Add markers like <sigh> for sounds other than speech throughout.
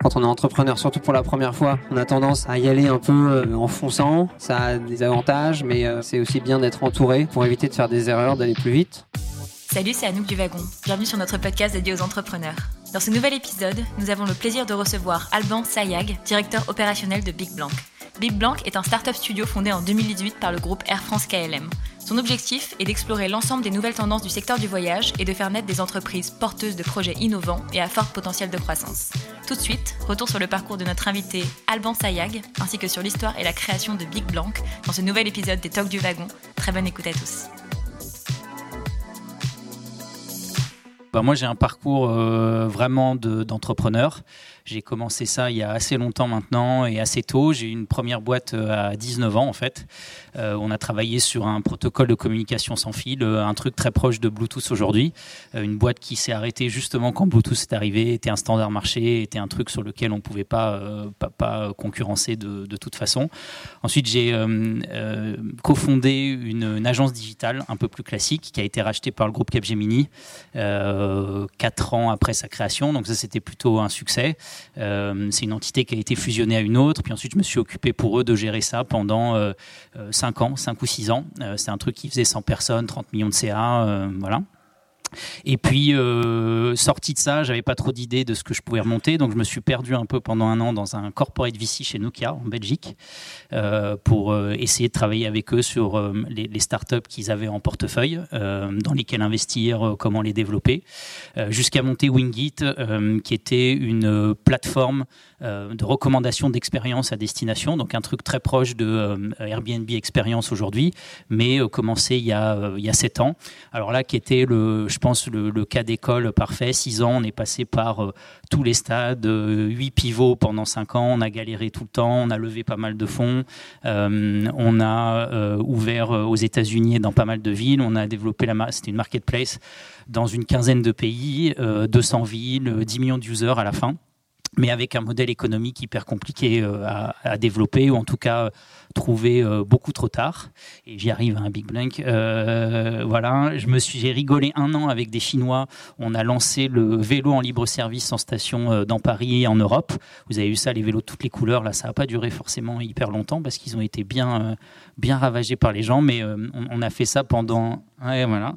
Quand on est entrepreneur, surtout pour la première fois, on a tendance à y aller un peu euh, en fonçant. Ça a des avantages, mais euh, c'est aussi bien d'être entouré pour éviter de faire des erreurs, d'aller plus vite. Salut, c'est Anouk du Wagon. Bienvenue sur notre podcast dédié aux entrepreneurs. Dans ce nouvel épisode, nous avons le plaisir de recevoir Alban Sayag, directeur opérationnel de Big Blanc. Big Blanc est un startup studio fondé en 2018 par le groupe Air France KLM. Son objectif est d'explorer l'ensemble des nouvelles tendances du secteur du voyage et de faire naître des entreprises porteuses de projets innovants et à fort potentiel de croissance. Tout de suite, retour sur le parcours de notre invité Alban Sayag, ainsi que sur l'histoire et la création de Big Blanc dans ce nouvel épisode des Talks du Wagon. Très bonne écoute à tous. Bah, moi, j'ai un parcours euh, vraiment d'entrepreneur. J'ai commencé ça il y a assez longtemps maintenant et assez tôt. J'ai eu une première boîte euh, à 19 ans en fait. Euh, on a travaillé sur un protocole de communication sans fil, euh, un truc très proche de Bluetooth aujourd'hui. une boîte qui s'est arrêtée justement quand Bluetooth est arrivé, était un standard marché, était un truc sur lequel on ne pouvait pas, concurrencer de, toute façon. Ensuite, j'ai cofondé une, une, agence digitale un peu plus classique qui a été rachetée par le groupe Capgemini quatre ans après sa création. Donc ça, c'était plutôt un succès. Euh, c'est une entité qui a été fusionnée à une autre. Puis ensuite, je me suis occupé pour eux de gérer ça pendant 5 euh, euh, ans, 5 ou 6 ans. c'est un truc qui faisait 100 personnes, 30 millions de CA. voilà. Et puis, euh, sorti de ça, j'avais pas trop d'idées de ce que je pouvais remonter, donc je me suis perdu un peu pendant un an dans un corporate VC chez Nokia en Belgique euh, pour euh, essayer de travailler avec eux sur euh, les, startups qu'ils avaient en portefeuille, dans lesquelles investir, comment les développer, jusqu'à monter Wingit, qui était une plateforme de recommandation d'expérience à destination, donc un truc très proche de Airbnb Experience aujourd'hui, mais commencé il y a il y a sept ans. Alors là, qui était le pense, le, cas d'école parfait. Six ans, on est passé par euh, tous les stades, euh, huit pivots pendant cinq ans, on a galéré tout le temps, on a levé pas mal de fonds, euh, on a ouvert aux États-Unis et dans pas mal de villes, on a développé la c'était une marketplace dans une quinzaine de pays, 200 villes, 10 millions d'users à la fin mais avec un modèle économique hyper compliqué à, développer, ou en tout cas trouvé euh, beaucoup trop tard. Et j'y arrive à un Big Blank. Euh, voilà, je me suis, j'ai rigolé un an avec des Chinois. On a lancé le vélo en libre service en station euh, dans Paris et en Europe. Vous avez eu ça, les vélos de toutes les couleurs. Là, ça n'a pas duré forcément hyper longtemps parce qu'ils ont été bien, bien ravagés par les gens. Mais on, on, a fait ça pendant, ouais, voilà.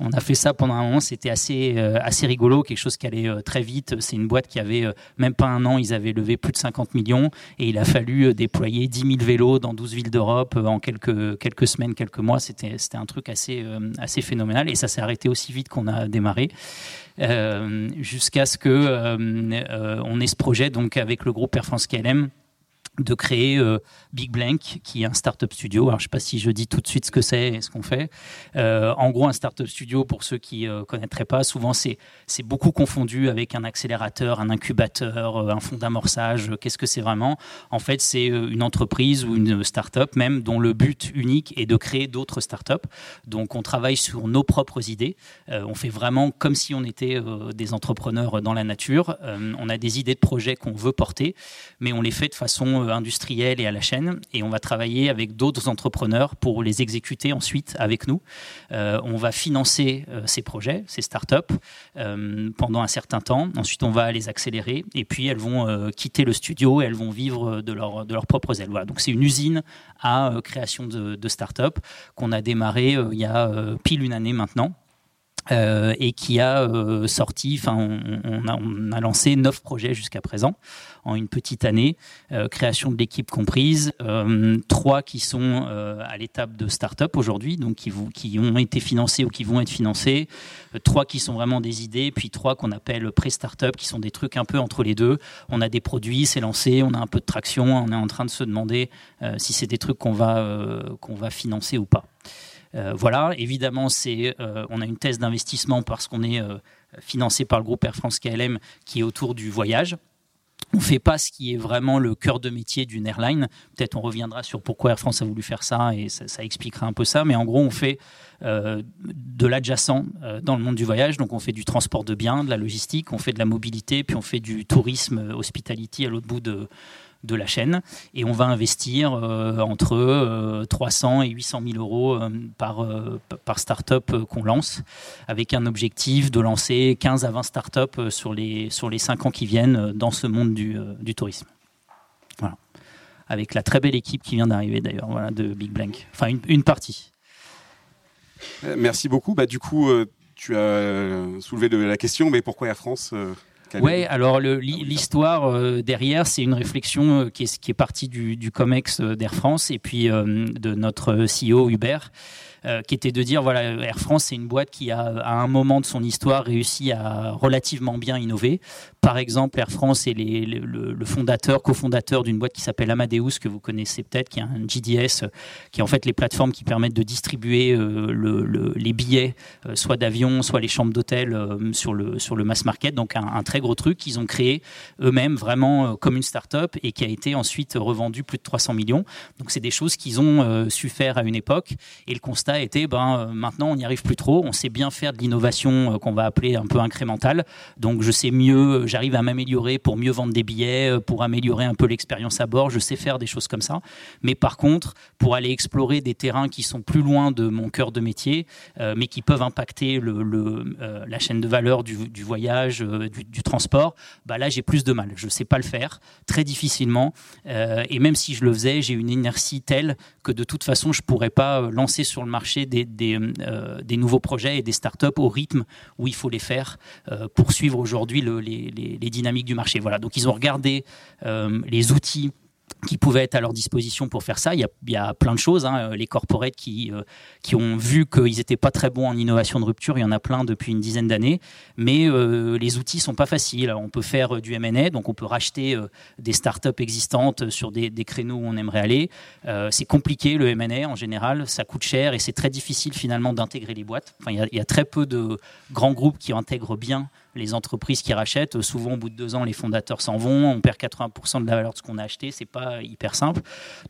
On a fait ça pendant un moment, c'était assez, euh, rigolo, quelque chose qui allait euh, très vite. C'est une boîte qui avait euh, même pas un an, ils avaient levé plus de 50 millions et il a fallu déployer 10 000 vélos dans 12 villes d'Europe en quelques, semaines, quelques mois. C'était un truc assez, phénoménal et ça s'est arrêté aussi vite qu'on a démarré. jusqu'à ce que on ait ce projet donc avec le groupe Air France KLM de créer Big Blank, qui est un startup studio. Alors, je ne sais pas si je dis tout de suite ce que c'est et ce qu'on fait. Euh, en gros, un startup studio, pour ceux qui ne euh, connaîtraient pas, souvent c'est beaucoup confondu avec un accélérateur, un incubateur, un fonds d'amorçage. Qu'est-ce que c'est vraiment? En fait, c'est une entreprise ou une startup même dont le but unique est de créer d'autres startups. Donc, on travaille sur nos propres idées. on fait vraiment comme si on était des entrepreneurs dans la nature. on a des idées de projets qu'on veut porter, mais on les fait de façon industrielle et à la chaîne. Et on va travailler avec d'autres entrepreneurs pour les exécuter ensuite avec nous. Euh, on va financer euh, ces projets, ces startups, euh, pendant un certain temps. Ensuite, on va les accélérer. Et puis, elles vont quitter le studio et elles vont vivre de, leur, de leurs propres ailes. Voilà. Donc, c'est une usine à création de, startups qu'on a démarré il y a pile une année maintenant. Euh, et qui a euh, sorti, enfin, on, a, on, a, lancé neuf projets jusqu'à présent en une petite année, euh, création de l'équipe comprise, trois qui sont à l'étape de start-up aujourd'hui, donc qui, vous, qui ont été financés ou qui vont être financés, trois qui sont vraiment des idées, puis trois qu'on appelle pré-start-up, qui sont des trucs un peu entre les deux. On a des produits, c'est lancé, on a un peu de traction, on est en train de se demander si c'est des trucs qu'on va, qu'on va financer ou pas. Euh, voilà, évidemment, c'est, euh, on a une thèse d'investissement parce qu'on est euh, financé par le groupe Air France KLM qui est autour du voyage. On ne fait pas ce qui est vraiment le cœur de métier d'une airline. Peut-être on reviendra sur pourquoi Air France a voulu faire ça et ça, expliquera un peu ça. Mais en gros, on fait de l'adjacent dans le monde du voyage. Donc on fait du transport de biens, de la logistique, on fait de la mobilité, puis on fait du tourisme, hospitality à l'autre bout de, de la chaîne. Et on va investir entre 300 et 800 000 euros par, par start-up qu'on lance, avec un objectif de lancer 15 à 20 start-up sur les, sur les 5 ans qui viennent dans ce monde du, du tourisme. Voilà. Avec la très belle équipe qui vient d'arriver d'ailleurs, voilà, de Big Blank. Enfin, une, partie. Merci beaucoup. Bah, du coup, tu as soulevé la question, mais pourquoi Air France Ouais, alors l'histoire euh, derrière, c'est une réflexion euh, qui, est, qui est partie du, du COMEX euh, d'Air France et puis de notre CEO Hubert. Euh, qui était de dire voilà, Air France, c'est une boîte qui a, à un moment de son histoire, réussi à relativement bien innover. Par exemple, Air France est les, le, fondateur, cofondateur d'une boîte qui s'appelle Amadeus, que vous connaissez peut-être, qui est un GDS, qui est en fait les plateformes qui permettent de distribuer euh, le, les billets, euh, soit d'avion, soit les chambres d'hôtel sur, le, sur le mass market. Donc un, un très gros truc qu'ils ont créé eux-mêmes vraiment comme une start-up et qui a été ensuite revendu plus de 300 millions. Donc c'est des choses qu'ils ont su faire à une époque. Et le constat a été, ben, euh, maintenant on n'y arrive plus trop, on sait bien faire de l'innovation euh, qu'on va appeler un peu incrémentale, donc je sais mieux, j'arrive à m'améliorer pour mieux vendre des billets, euh, pour améliorer un peu l'expérience à bord, je sais faire des choses comme ça, mais par contre, pour aller explorer des terrains qui sont plus loin de mon cœur de métier, mais qui peuvent impacter la chaîne de valeur du, voyage, du, transport, bah là j'ai plus de mal, je sais pas le faire, très difficilement, et même si je le faisais, j'ai une inertie telle que de toute façon je pourrais pas lancer sur le marché euh, des, nouveaux projets et des startups au rythme où il faut les faire euh, pour suivre aujourd'hui les, dynamiques du marché. Voilà, donc ils ont regardé euh, les outils qui pouvaient être à leur disposition pour faire ça. Il y a, plein de choses. Hein. Les corporates qui, euh, qui ont vu qu'ils n'étaient pas très bons en innovation de rupture, il y en a plein depuis une dizaine d'années. Mais euh, les outils sont pas faciles. On peut faire euh, du M&A, donc on peut racheter des startups existantes sur des, créneaux où on aimerait aller. c'est compliqué le M&A en général, ça coûte cher et c'est très difficile finalement d'intégrer les boîtes. Enfin, il, y a, très peu de grands groupes qui intègrent bien les entreprises qui rachètent, souvent au bout de deux ans, les fondateurs s'en vont, on perd 80% de la valeur de ce qu'on a acheté, c'est pas hyper simple.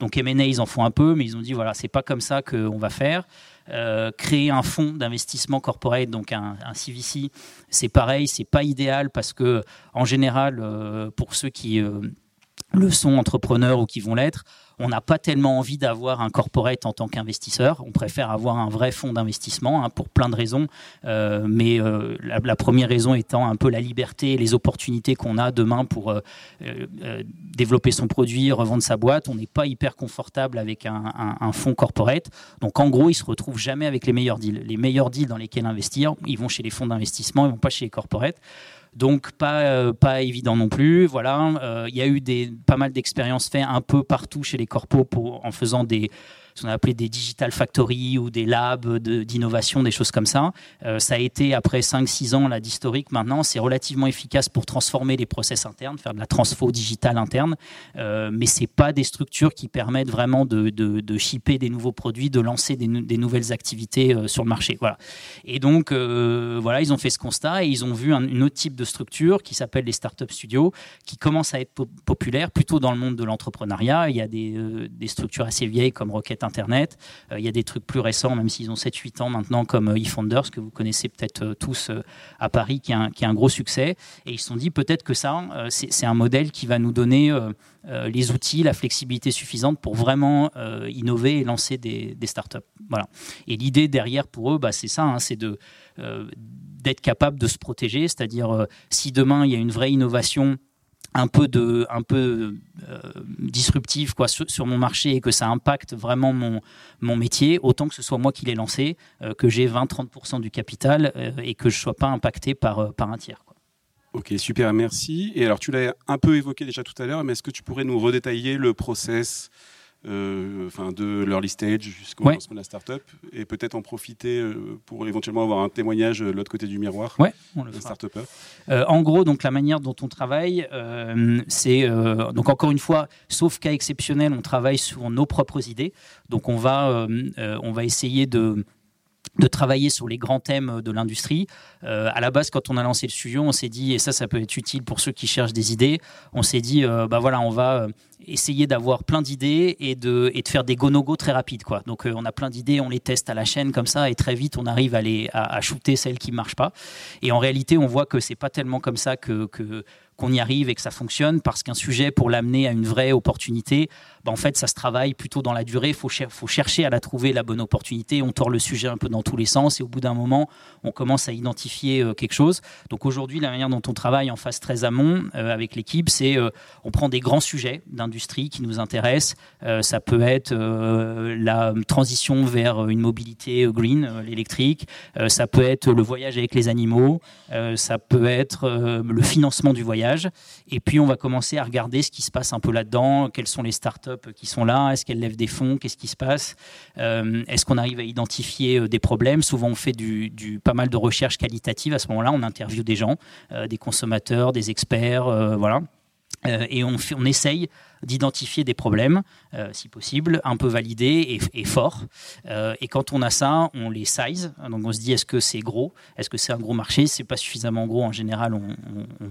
Donc M&A, ils en font un peu, mais ils ont dit voilà, c'est pas comme ça qu'on va faire. Euh, créer un fonds d'investissement corporate, donc un, CVC, c'est pareil, c'est pas idéal parce que en général, euh, pour ceux qui euh, le sont entrepreneurs ou qui vont l'être, on n'a pas tellement envie d'avoir un corporate en tant qu'investisseur. On préfère avoir un vrai fonds d'investissement hein, pour plein de raisons. Euh, mais euh, la, première raison étant un peu la liberté et les opportunités qu'on a demain pour euh, développer son produit, revendre sa boîte. On n'est pas hyper confortable avec un, fonds corporate. Donc en gros, ils se retrouvent jamais avec les meilleurs deals. Les meilleurs deals dans lesquels investir, ils vont chez les fonds d'investissement, ils vont pas chez les corporates. Donc pas, euh, pas évident non plus. Voilà, euh, il y a eu des, pas mal d'expériences faites un peu partout chez les corpos en faisant des, ce qu'on a appelé des digital factories ou des labs d'innovation, des choses comme ça. Euh, ça a été, après 5-6 ans d'historique maintenant, c'est relativement efficace pour transformer les process internes, faire de la transfo digitale interne, euh, mais c'est pas des structures qui permettent vraiment de, de, shipper des nouveaux produits, de lancer des, nouvelles activités euh, sur le marché. Voilà. Et donc, voilà, ils ont fait ce constat et ils ont vu un, autre type de structure qui s'appelle les startup studios, qui commence à être populaire plutôt dans le monde de l'entrepreneuriat. Il y a des, des structures assez vieilles comme Rocket Internet. Euh, il y a des trucs plus récents, même s'ils ont 7-8 ans maintenant, comme euh, eFounders, que vous connaissez peut-être euh, tous à Paris, qui a, un, gros succès. Et ils se sont dit peut-être que ça, c'est un modèle qui va nous donner les outils, la flexibilité suffisante pour vraiment innover et lancer des, startups. Voilà. Et l'idée derrière pour eux, bah, c'est ça, hein, c'est d'être capable de se protéger, c'est-à-dire si demain il y a une vraie innovation un peu de un peu euh, disruptive quoi sur, mon marché et que ça impacte vraiment mon métier autant que ce soit moi qui l'ai lancé euh, que j'ai 20 30% du capital euh, et que je sois pas impacté par par un tiers Ok, super, merci. Et alors, tu l'as un peu évoqué déjà tout à l'heure, mais est-ce que tu pourrais nous redétailler le process euh, enfin de l'early stage jusqu'au lancement de la startup et peut-être en profiter euh, pour éventuellement avoir un témoignage de l'autre côté du miroir. Ouais, on le start euh, en gros, donc la manière dont on travaille, c'est donc encore une fois, sauf cas exceptionnel, on travaille sur nos propres idées. Donc on va on va essayer de de travailler sur les grands thèmes de l'industrie. Euh, à la base, quand on a lancé le studio, on s'est dit, et ça, ça peut être utile pour ceux qui cherchent des idées, on s'est dit, euh, bah voilà, on va essayer d'avoir plein d'idées et de, et de faire des go-no-go très rapides. Quoi. Donc on a plein d'idées, on les teste à la chaîne comme ça et très vite on arrive à, les, à, shooter celles qui ne marchent pas. Et en réalité, on voit que c'est pas tellement comme ça que qu'on y arrive et que ça fonctionne, parce qu'un sujet, pour l'amener à une vraie opportunité, bah, en fait, ça se travaille plutôt dans la durée. Il faut, chercher à la trouver, la bonne opportunité. On tord le sujet un peu dans tous les sens et au bout d'un moment, on commence à identifier euh, quelque chose. Donc aujourd'hui, la manière dont on travaille en phase très amont euh, avec l'équipe, c'est euh, on prend des grands sujets d'industrie qui nous intéressent. ça peut être la transition vers une mobilité green, l'électrique. ça peut être le voyage avec les animaux. ça peut être le financement du voyage et puis, on va commencer à regarder ce qui se passe un peu là-dedans, quelles sont les startups qui sont là, est-ce qu'elles lèvent des fonds, qu'est-ce qui se passe, euh, est-ce qu'on arrive à identifier euh, des problèmes? Souvent, on fait du, pas mal de recherches qualitatives. À ce moment-là, on interviewe des gens, euh, des consommateurs, des experts, voilà. et on essaye d'identifier des problèmes, euh, si possible, un peu validés et, forts. Euh, et quand on a ça, on les size. Donc on se dit est-ce que c'est gros? Est-ce que c'est un gros marché? Si c'est pas suffisamment gros, en général, on,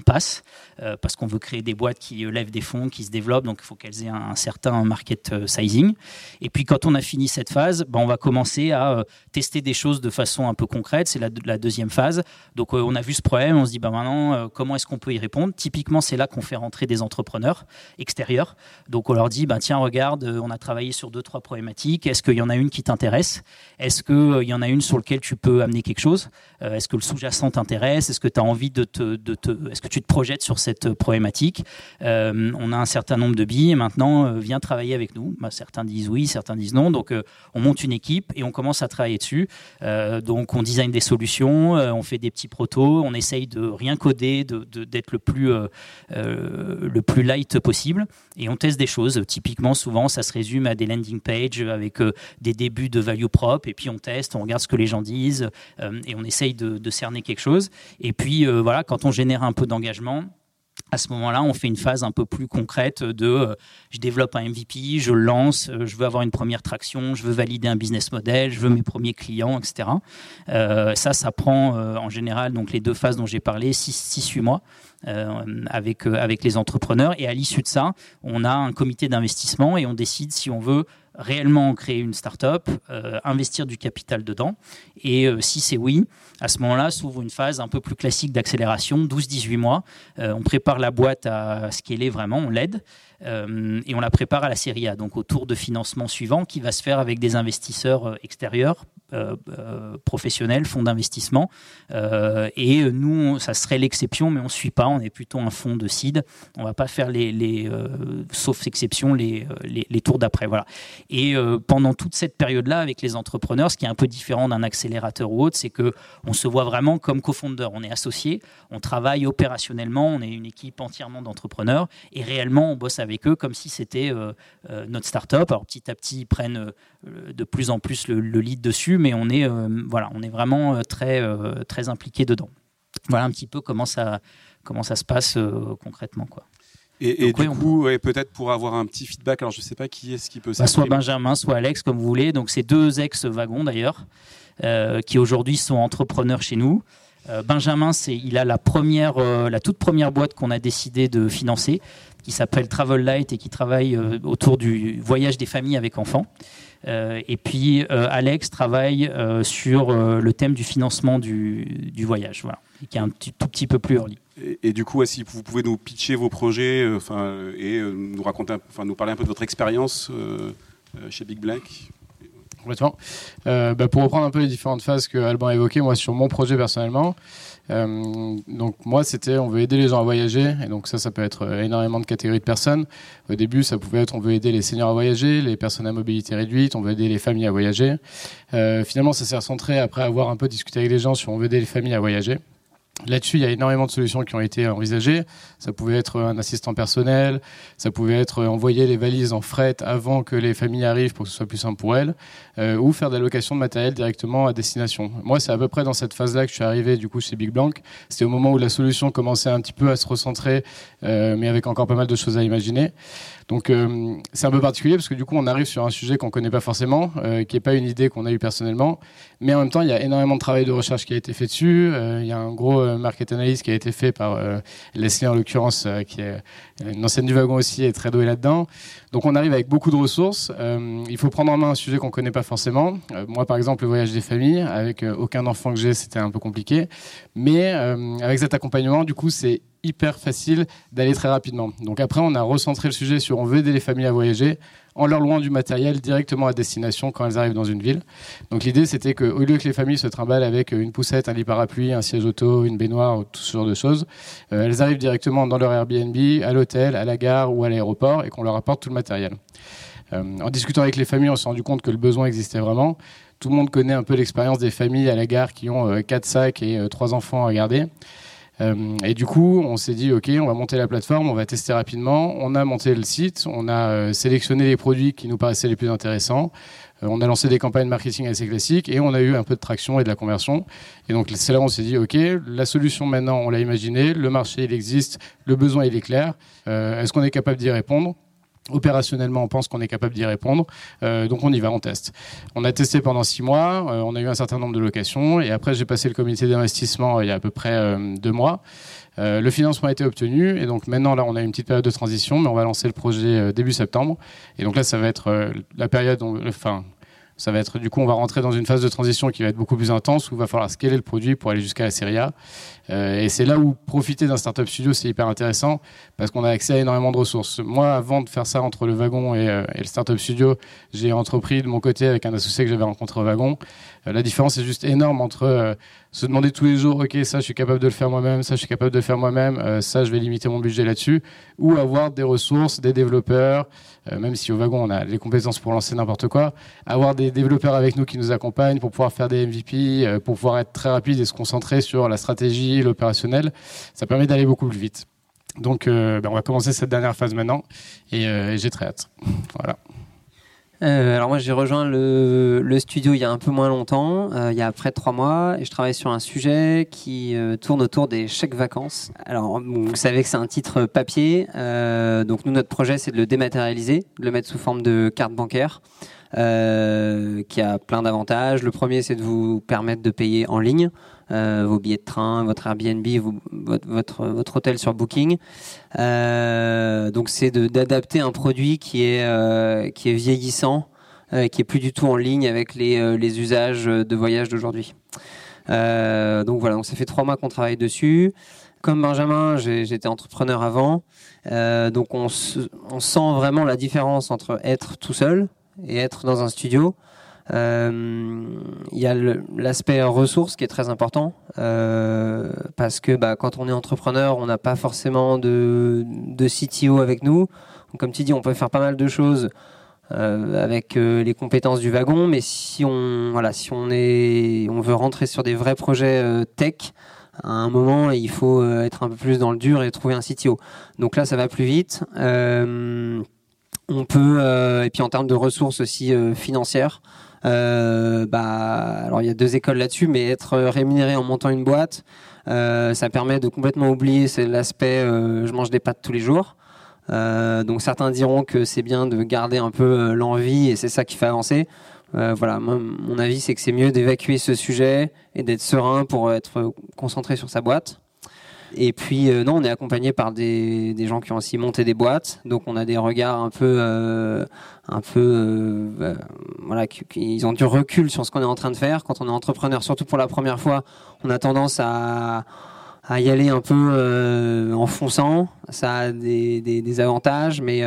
passe euh, parce qu'on veut créer des boîtes qui lèvent des fonds, qui se développent. Donc il faut qu'elles aient un, certain market sizing. Et puis quand on a fini cette phase, ben, on va commencer à tester des choses de façon un peu concrète. C'est la, la, deuxième phase. Donc on a vu ce problème, on se dit ben, maintenant comment est-ce qu'on peut y répondre? Typiquement, c'est là qu'on fait rentrer des entrepreneurs extérieurs donc on leur dit, bah, tiens, regarde, euh, on a travaillé sur deux, trois problématiques. Est-ce qu'il y en a une qui t'intéresse? Est-ce qu'il euh, y en a une sur laquelle tu peux amener quelque chose? Euh, Est-ce que le sous-jacent t'intéresse? Est-ce que tu as envie de te, de te Est-ce que tu te projettes sur cette problématique? On a un certain nombre de billes et maintenant, viens travailler avec nous. Bah, certains disent oui, certains disent non. Donc on monte une équipe et on commence à travailler dessus. donc on design des solutions, on fait des petits protos, on essaye de rien coder, d'être le, plus, le plus light possible. On teste des choses. Typiquement, souvent, ça se résume à des landing pages avec euh, des débuts de value prop, et puis on teste, on regarde ce que les gens disent, euh, et on essaye de, cerner quelque chose. Et puis, euh, voilà, quand on génère un peu d'engagement, à ce moment-là, on fait une phase un peu plus concrète de je développe un MVP, je lance, je veux avoir une première traction, je veux valider un business model, je veux mes premiers clients, etc. ça, ça prend en général donc les deux phases dont j'ai parlé, 6-8 mois. Euh, avec, euh, avec les entrepreneurs. Et à l'issue de ça, on a un comité d'investissement et on décide si on veut réellement créer une start-up, euh, investir du capital dedans. Et si c'est oui, à ce moment-là s'ouvre une phase un peu plus classique d'accélération, 12-18 mois. on prépare la boîte à ce qu'elle est vraiment, on l'aide. et on la prépare à la série A, donc au tour de financement suivant qui va se faire avec des investisseurs extérieurs euh, euh, professionnels, fonds d'investissement. Euh, et nous, ça serait l'exception, mais on ne suit pas. On est plutôt un fonds de seed. On ne va pas faire les, sauf exception, les, les, tours d'après. Voilà. Et pendant toute cette période-là, avec les entrepreneurs, ce qui est un peu différent d'un accélérateur ou autre, c'est que on se voit vraiment comme co-founder. On est associé, on travaille opérationnellement, on est une équipe entièrement d'entrepreneurs et réellement on bosse avec eux comme si c'était notre start-up. Alors petit à petit, ils prennent de plus en plus le, le lead dessus mais on est, euh, voilà, on est vraiment euh, très, euh, très impliqué dedans. Voilà un petit peu comment ça, comment ça se passe concrètement. Quoi. Et, du coup, peut-être pour avoir un petit feedback, alors je ne sais pas qui est-ce qui peut bah, Soit Benjamin, soit Alex, comme vous voulez. Donc, c'est deux ex-wagons d'ailleurs, qui aujourd'hui sont entrepreneurs chez nous. Benjamin, c'est, il a la, première, la toute première boîte qu'on a décidé de financer, qui s'appelle Travel Light et qui travaille autour du voyage des familles avec enfants. Euh, et puis euh, Alex travaille euh, sur le thème du financement du, voyage, voilà, qui est un tout petit peu plus early. Et, du coup, si vous pouvez nous pitcher vos projets enfin, et nous, raconter, enfin, nous parler un peu de votre expérience chez Big Black Complètement. Bah, pour reprendre un peu les différentes phases que Alban a évoquées, moi sur mon projet personnellement, euh, donc moi, c'était on veut aider les gens à voyager, et donc ça, ça peut être euh, énormément de catégories de personnes. Au début, ça pouvait être on veut aider les seniors à voyager, les personnes à mobilité réduite, on veut aider les familles à voyager. Euh, finalement, ça s'est recentré après avoir un peu discuté avec les gens sur on veut aider les familles à voyager. Là-dessus, il y a énormément de solutions qui ont été envisagées. Ça pouvait être un assistant personnel, ça pouvait être envoyer les valises en fret avant que les familles arrivent pour que ce soit plus simple pour elles, euh, ou faire de la location de matériel directement à destination. Moi, c'est à peu près dans cette phase-là que je suis arrivé du coup chez Big Blanc. C'était au moment où la solution commençait un petit peu à se recentrer, euh, mais avec encore pas mal de choses à imaginer. Donc euh, c'est un peu particulier parce que du coup on arrive sur un sujet qu'on connaît pas forcément, euh, qui est pas une idée qu'on a eue personnellement, mais en même temps il y a énormément de travail de recherche qui a été fait dessus. Euh, il y a un gros euh, market analyse qui a été fait par euh, Leslie en l'occurrence, qui est une ancienne du wagon aussi et très douée là-dedans. Donc on arrive avec beaucoup de ressources. il faut prendre en main un sujet qu'on connaît pas forcément. moi par exemple le voyage des familles, avec aucun enfant que j'ai, c'était un peu compliqué. Mais avec cet accompagnement, du coup, c'est hyper facile d'aller très rapidement. Donc après, on a recentré le sujet sur on veut aider les familles à voyager en leur louant du matériel directement à destination quand elles arrivent dans une ville. Donc l'idée, c'était qu'au lieu que les familles se trimballent avec une poussette, un lit parapluie, un siège auto, une baignoire, tout ce genre de choses, euh, elles arrivent directement dans leur Airbnb, à l'hôtel, à la gare ou à l'aéroport et qu'on leur apporte tout le matériel. Euh, en discutant avec les familles, on s'est rendu compte que le besoin existait vraiment. Tout le monde connaît un peu l'expérience des familles à la gare qui ont euh, quatre sacs et trois enfants à garder. Euh, et du coup, on s'est dit, OK, on va monter la plateforme, on va tester rapidement. On a monté le site, on a euh, sélectionné les produits qui nous paraissaient les plus intéressants. Euh, on a lancé des campagnes marketing assez classiques et on a eu un peu de traction et de la conversion. Et donc, c'est là où on s'est dit, OK, la solution maintenant, on l'a imaginée, le marché, il existe, le besoin, il est clair. Est-ce qu'on est capable d'y répondre? Opérationnellement, on pense qu'on est capable d'y répondre, euh, donc on y va, on teste. On a testé pendant six mois, euh, on a eu un certain nombre de locations, et après j'ai passé le comité d'investissement euh, il y a à peu près deux mois. le financement a été obtenu, et donc maintenant là on a une petite période de transition, mais on va lancer le projet début septembre. Et donc là ça va être la période, enfin ça va être du coup, on va rentrer dans une phase de transition qui va être beaucoup plus intense où il va falloir scaler le produit pour aller jusqu'à la série A. Euh, et c'est là où profiter d'un startup studio c'est hyper intéressant parce qu'on a accès à énormément de ressources. Moi, avant de faire ça entre le wagon et, euh, et le startup studio, j'ai entrepris de mon côté avec un associé que j'avais rencontré au wagon. Euh, la différence est juste énorme entre euh, se demander tous les jours, ok, ça je suis capable de le faire moi-même, ça je suis capable de le faire moi-même, ça je vais limiter mon budget là-dessus, ou avoir des ressources, des développeurs, même si au wagon on a les compétences pour lancer n'importe quoi, avoir des développeurs avec nous qui nous accompagnent pour pouvoir faire des MVP, euh, pour pouvoir être très rapide et se concentrer sur la stratégie, l'opérationnel, ça permet d'aller beaucoup plus vite. Donc euh, ben, on va commencer cette dernière phase maintenant et, euh, et j'ai très hâte. <laughs> Voilà. Euh, alors moi j'ai rejoint le, studio il y a un peu moins longtemps, euh, il y a près de trois mois, et je travaille sur un sujet qui euh, tourne autour des chèques vacances. Alors vous savez que c'est un titre papier, donc nous notre projet c'est de le dématérialiser, de le mettre sous forme de carte bancaire, qui a plein d'avantages. Le premier c'est de vous permettre de payer en ligne. Euh, vos billets de train, votre Airbnb, votre, votre, hôtel sur Booking. Euh, donc c'est d'adapter un produit qui est, euh, qui est vieillissant, qui est plus du tout en ligne avec les, les usages de voyage d'aujourd'hui. donc voilà, donc ça fait trois mois qu'on travaille dessus. Comme Benjamin, j'étais entrepreneur avant, donc on, on sent vraiment la différence entre être tout seul et être dans un studio. Euh, il y a l'aspect ressources qui est très important euh, parce que bah, quand on est entrepreneur, on n'a pas forcément de, de CTO avec nous. Comme tu dis, on peut faire pas mal de choses euh, avec les compétences du wagon, mais si on voilà, si on est, on veut rentrer sur des vrais projets tech, à un moment, il faut être un peu plus dans le dur et trouver un CTO. Donc là, ça va plus vite. on peut, et puis en termes de ressources aussi financières, euh, bah, alors il y a deux écoles là-dessus, mais être rémunéré en montant une boîte, euh, ça permet de complètement oublier l'aspect euh, je mange des pâtes tous les jours. Euh, donc certains diront que c'est bien de garder un peu l'envie et c'est ça qui fait avancer. Voilà, mon avis c'est que c'est mieux d'évacuer ce sujet et d'être serein pour être concentré sur sa boîte. Et puis euh, non, on est accompagné par des, gens qui ont aussi monté des boîtes, donc on a des regards un peu, euh, un peu, euh, voilà, ils ont du recul sur ce qu'on est en train de faire. Quand on est entrepreneur, surtout pour la première fois, on a tendance à y aller un peu en fonçant. Ça a des, des, avantages, mais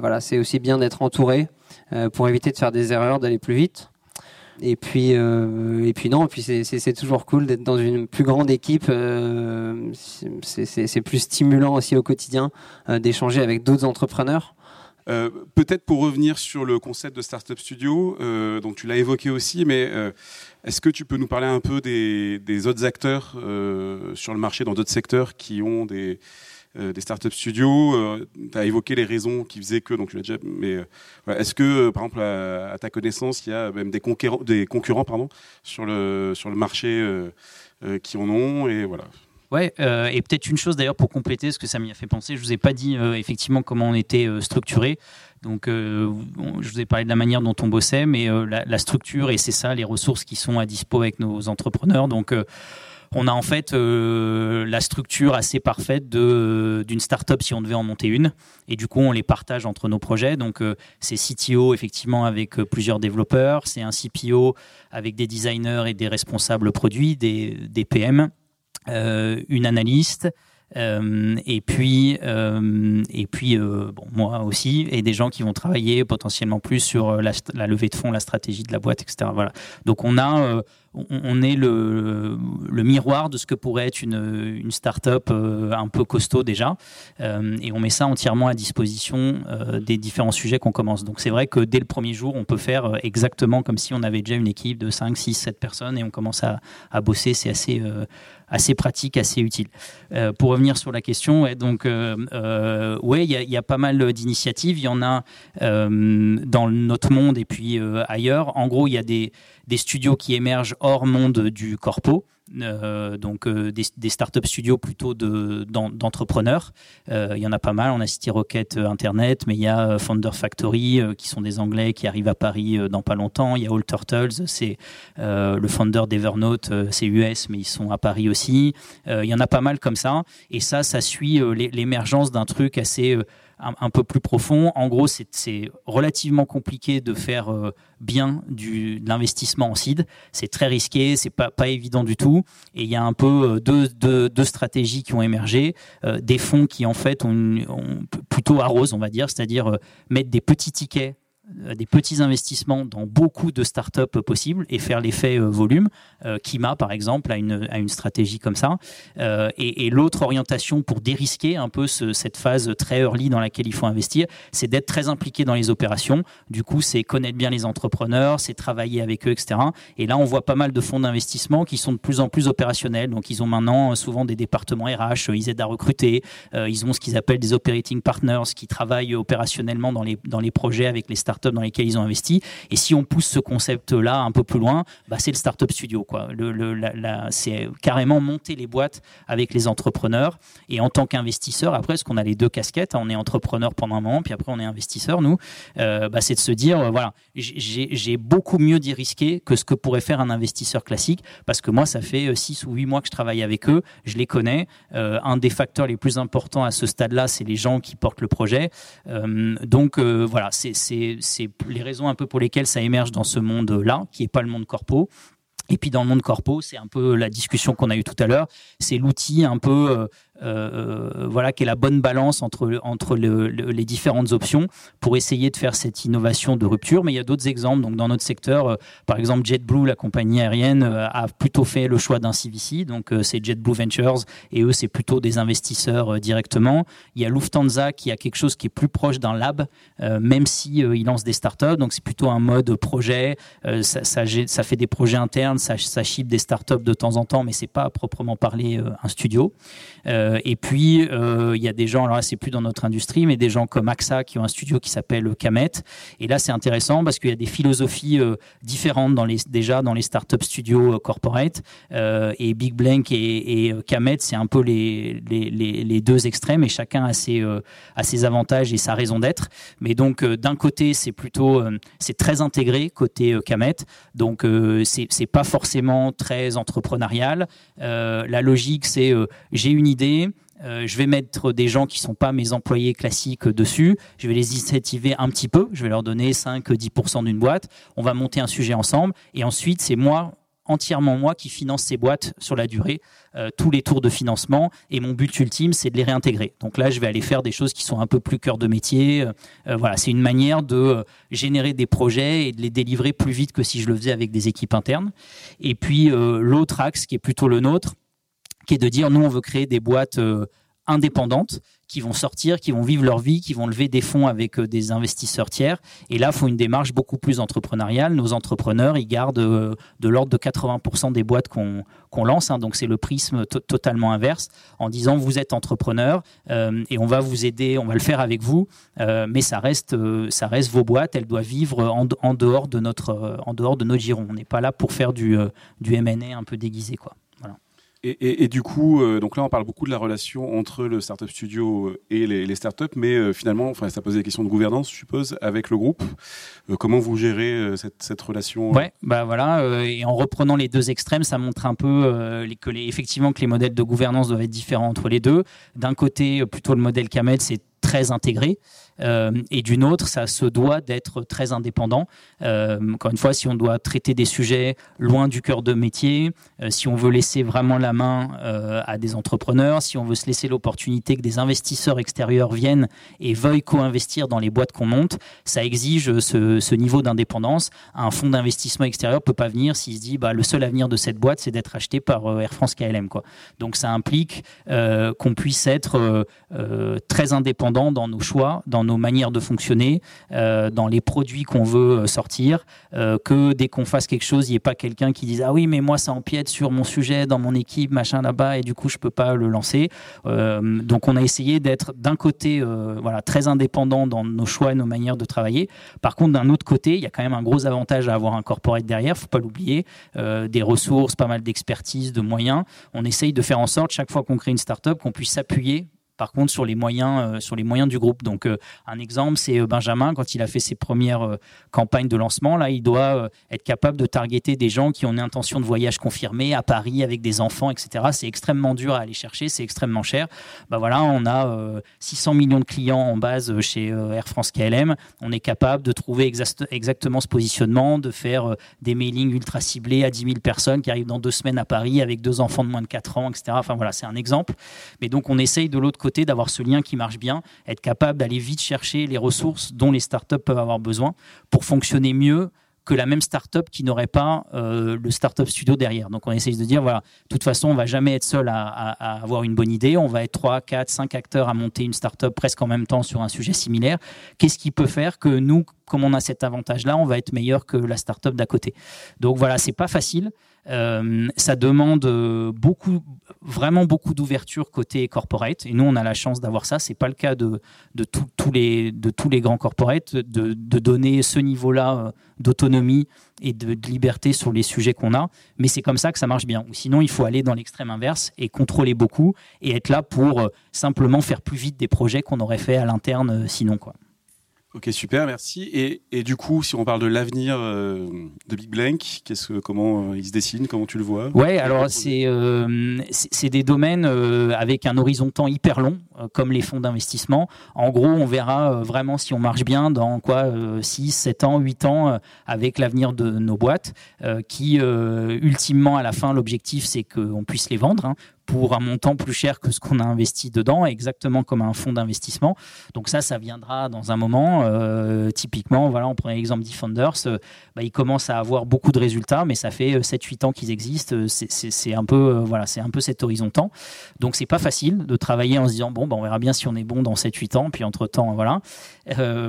voilà, c'est aussi bien d'être entouré pour éviter de faire des erreurs, d'aller plus vite. Et puis, euh, et puis non, puis c'est toujours cool d'être dans une plus grande équipe. Euh, c'est plus stimulant aussi au quotidien euh, d'échanger avec d'autres entrepreneurs. Peut-être pour revenir sur le concept de Startup Studio, euh, tu l'as évoqué aussi, mais est-ce que tu peux nous parler un peu des, autres acteurs sur le marché dans d'autres secteurs qui ont des, des startups studios. Euh, tu as évoqué les raisons qui faisaient que, donc tu l'as mais euh, est-ce que, par exemple, à, ta connaissance, il y a même des concurrents, des concurrents pardon, sur, le, sur le marché qui en ont et voilà. Ouais, euh, et peut-être une chose d'ailleurs pour compléter, ce que ça m'y a fait penser, je vous ai pas dit euh, effectivement comment on était euh, structuré. Donc, je vous ai parlé de la manière dont on bossait, mais la, la, structure et c'est ça, les ressources qui sont à dispo avec nos entrepreneurs. Donc on a en fait la structure assez parfaite d'une startup si on devait en monter une. Et du coup, on les partage entre nos projets. Donc, c'est CTO effectivement avec plusieurs développeurs, c'est un CPO avec des designers et des responsables produits, des, des PM, une analyste. Euh, et puis, euh, et puis euh, bon, moi aussi, et des gens qui vont travailler potentiellement plus sur la, levée de fonds, la stratégie de la boîte, etc. Voilà. Donc on a on, est le, miroir de ce que pourrait être une, une start-up un peu costaud déjà. Et on met ça entièrement à disposition des différents sujets qu'on commence. Donc c'est vrai que dès le premier jour, on peut faire exactement comme si on avait déjà une équipe de 5, 6, 7 personnes et on commence à, bosser. C'est assez, assez pratique, assez utile. pour revenir sur la question, donc ouais, il y, a pas mal d'initiatives. Il y en a dans notre monde et puis ailleurs. En gros, il y a des studios qui émergent hors monde du corpo. Euh, donc euh, des, des startup studios plutôt d'entrepreneurs. Euh, il y en a pas mal. On a City Rocket Internet, mais il y a Founder Factory qui sont des Anglais qui arrivent à Paris dans pas longtemps. Il y a All Turtles, c'est le founder d'Evernote, c'est US, mais ils sont à Paris aussi. il y en a pas mal comme ça. Et ça, ça suit l'émergence d'un truc assez un, peu plus profond. En gros, c'est relativement compliqué de faire euh, bien du, de l'investissement en seed. C'est très risqué, c'est pas, pas évident du tout. Et il y a un peu euh, deux, deux, deux stratégies qui ont émergé. Euh, des fonds qui, en fait, ont, plutôt arrosent, on va dire, c'est-à-dire mettre des petits tickets des petits investissements dans beaucoup de startups possibles et faire l'effet euh, volume. Euh, Kima, par exemple, a une, a une stratégie comme ça. et, l'autre orientation pour dérisquer un peu cette phase très early dans laquelle il faut investir, c'est d'être très impliqué dans les opérations. Du coup, c'est connaître bien les entrepreneurs, c'est travailler avec eux, etc. Et là, on voit pas mal de fonds d'investissement qui sont de plus en plus opérationnels. Donc, ils ont maintenant souvent des départements RH, ils aident à recruter, ils ont ce qu'ils appellent des operating partners qui travaillent opérationnellement dans les, dans les projets avec les startups dans lesquelles ils ont investi. Et si on pousse ce concept-là un peu plus loin, bah, c'est le startup studio. Quoi. Le, c'est carrément monter les boîtes avec les entrepreneurs. Et en tant qu'investisseur, après, parce qu'on a les deux casquettes, hein, on est entrepreneur pendant un moment, puis après on est investisseur, nous, euh, bah, c'est de se dire, euh, voilà, j'ai beaucoup mieux d'y risquer que ce que pourrait faire un investisseur classique, parce que moi, ça fait 6 euh, ou 8 mois que je travaille avec eux, je les connais. un des facteurs les plus importants à ce stade-là, c'est les gens qui portent le projet. donc voilà, c'est c'est les raisons un peu pour lesquelles ça émerge dans ce monde-là, qui n'est pas le monde corpo. Et puis dans le monde corpo, c'est un peu la discussion qu'on a eue tout à l'heure. C'est l'outil un peu euh, voilà, qui est la bonne balance entre, entre les différentes options pour essayer de faire cette innovation de rupture. Mais il y a d'autres exemples. Donc, dans notre secteur, euh, par exemple, JetBlue, la compagnie aérienne, a plutôt fait le choix d'un CVC. Donc, c'est JetBlue Ventures et eux, c'est plutôt des investisseurs directement. Il y a Lufthansa qui a quelque chose qui est plus proche d'un lab, même si ils lancent des startups. Donc, c'est plutôt un mode projet. Ça, fait des projets internes, ça, ça ship des startups de temps en temps, mais c'est pas à proprement parler un studio. Euh, et puis, euh, il y a des gens, alors là, c'est plus dans notre industrie, mais des gens comme AXA qui ont un studio qui s'appelle Kamet. Et là, c'est intéressant parce qu'il y a des philosophies euh, différentes déjà dans les startup studios corporate. et Big Blank et, et Kamet, c'est un peu les, les, les, deux extrêmes et chacun a ses, a ses avantages et sa raison d'être. Mais donc, d'un côté, c'est plutôt, c'est très intégré côté Kamet. Donc, c'est pas forcément très entrepreneurial. la logique, c'est j'ai une idée, euh, je vais mettre des gens qui ne sont pas mes employés classiques dessus. Je vais les incentiver un petit peu. Je vais leur donner 5-10% d'une boîte. On va monter un sujet ensemble. Et ensuite, c'est moi, entièrement moi, qui finance ces boîtes sur la durée, euh, tous les tours de financement. Et mon but ultime, c'est de les réintégrer. Donc là, je vais aller faire des choses qui sont un peu plus cœur de métier. Euh, voilà, c'est une manière de générer des projets et de les délivrer plus vite que si je le faisais avec des équipes internes. Et puis, l'autre axe qui est plutôt le nôtre, qui est de dire nous on veut créer des boîtes euh, indépendantes qui vont sortir, qui vont vivre leur vie, qui vont lever des fonds avec euh, des investisseurs tiers. Et là, il faut une démarche beaucoup plus entrepreneuriale. Nos entrepreneurs, ils gardent euh, de l'ordre de 80% des boîtes qu'on lance. Hein. donc c'est le prisme totalement inverse en disant vous êtes entrepreneur et on va vous aider, on va le faire avec vous, mais ça reste, ça reste vos boîtes. Elles doivent vivre en, dehors de notre, en dehors de notre giron. On n'est pas là pour faire du, du M&A un peu déguisé, quoi. Et, du coup, euh, donc là, on parle beaucoup de la relation entre le startup studio et les, les startups, mais euh, finalement, enfin, ça pose des questions de gouvernance, je suppose, avec le groupe. Euh, comment vous gérez cette, relation Ouais, bah voilà. et en reprenant les deux extrêmes, ça montre un peu que les, effectivement que les modèles de gouvernance doivent être différents entre les deux. D'un côté, plutôt le modèle Kamed, c'est très intégré. Euh, et d'une autre, ça se doit d'être très indépendant. Euh, encore une fois, si on doit traiter des sujets loin du cœur de métier, euh, si on veut laisser vraiment la main à des entrepreneurs, si on veut se laisser l'opportunité que des investisseurs extérieurs viennent et veuillent co-investir dans les boîtes qu'on monte, ça exige ce, niveau d'indépendance. Un fonds d'investissement extérieur peut pas venir s'il se dit bah, le seul avenir de cette boîte, c'est d'être acheté par Air France KLM. Donc ça implique qu'on puisse être très indépendant dans nos choix, dans nos manières de fonctionner, euh, dans les produits qu'on veut euh, sortir, euh, que dès qu'on fasse quelque chose, il n'y ait pas quelqu'un qui dise ah oui mais moi ça empiète sur mon sujet dans mon équipe machin là-bas et du coup je peux pas le lancer. donc on a essayé d'être d'un côté voilà très indépendant dans nos choix et nos manières de travailler. Par contre d'un autre côté il y a quand même un gros avantage à avoir un corporate derrière, faut pas l'oublier, des ressources, pas mal d'expertise, de moyens. On essaye de faire en sorte chaque fois qu'on crée une startup qu'on puisse s'appuyer par contre sur les moyens euh, sur les moyens du groupe. Donc euh, un exemple c'est euh, Benjamin quand il a fait ses premières campagnes de lancement là il doit être capable de targeter des gens qui ont une intention de voyage confirmée à Paris avec des enfants etc c'est extrêmement dur à aller chercher c'est extrêmement cher. Bah voilà on a 600 millions de clients en base chez Air France KLM on est capable de trouver exactement ce positionnement de faire des mailings ultra ciblés à 10 000 personnes qui arrivent dans deux semaines à Paris avec deux enfants de moins de 4 ans etc enfin voilà c'est un exemple. Mais donc on essaye de l'autre d'avoir ce lien qui marche bien, être capable d'aller vite chercher les ressources dont les startups peuvent avoir besoin pour fonctionner mieux que la même startup qui n'aurait pas euh, le startup studio derrière. Donc on essaye de dire voilà, de toute façon, on va jamais être seul à, avoir une bonne idée. On va être 3, 4, 5 acteurs à monter une startup presque en même temps sur un sujet similaire. Qu'est-ce qui peut faire que nous, comme on a cet avantage-là, on va être meilleur que la startup d'à côté? Donc voilà, c'est pas facile. Euh, ça demande beaucoup, vraiment beaucoup d'ouverture côté corporate. Et nous, on a la chance d'avoir ça. C'est pas le cas de, de, tous les, de grands corporates, de, de donner ce niveau-là euh, d'autonomie et de, liberté sur les sujets qu'on a. Mais c'est comme ça que ça marche bien. Ou sinon, il faut aller dans l'extrême inverse et contrôler beaucoup et être là pour euh, simplement faire plus vite des projets qu'on aurait fait à l'interne sinon. quoi. Ok, super, merci. Et, et, du coup, si on parle de l'avenir euh, de Big Blank, qu'est-ce que, comment euh, il se dessine, comment tu le vois? Ouais, alors c'est euh, des domaines avec un horizon temps hyper long, comme les fonds d'investissement. En gros, on verra vraiment si on marche bien dans quoi 6, 7 ans, 8 ans avec l'avenir de nos boîtes, qui ultimement à la fin, l'objectif c'est qu'on puisse les vendre. Hein pour un montant plus cher que ce qu'on a investi dedans, exactement comme un fonds d'investissement. Donc ça, ça viendra dans un moment. Euh, typiquement, voilà, on prend l'exemple d'eFounders, euh, bah, ils commencent à avoir beaucoup de résultats, mais ça fait 7-8 euh, ans qu'ils existent. C'est un peu, voilà, un peu cet horizon temps. Donc c'est pas facile de travailler en se disant bon, bah, on verra bien si on est bon dans 7-8 ans, puis entre temps, voilà.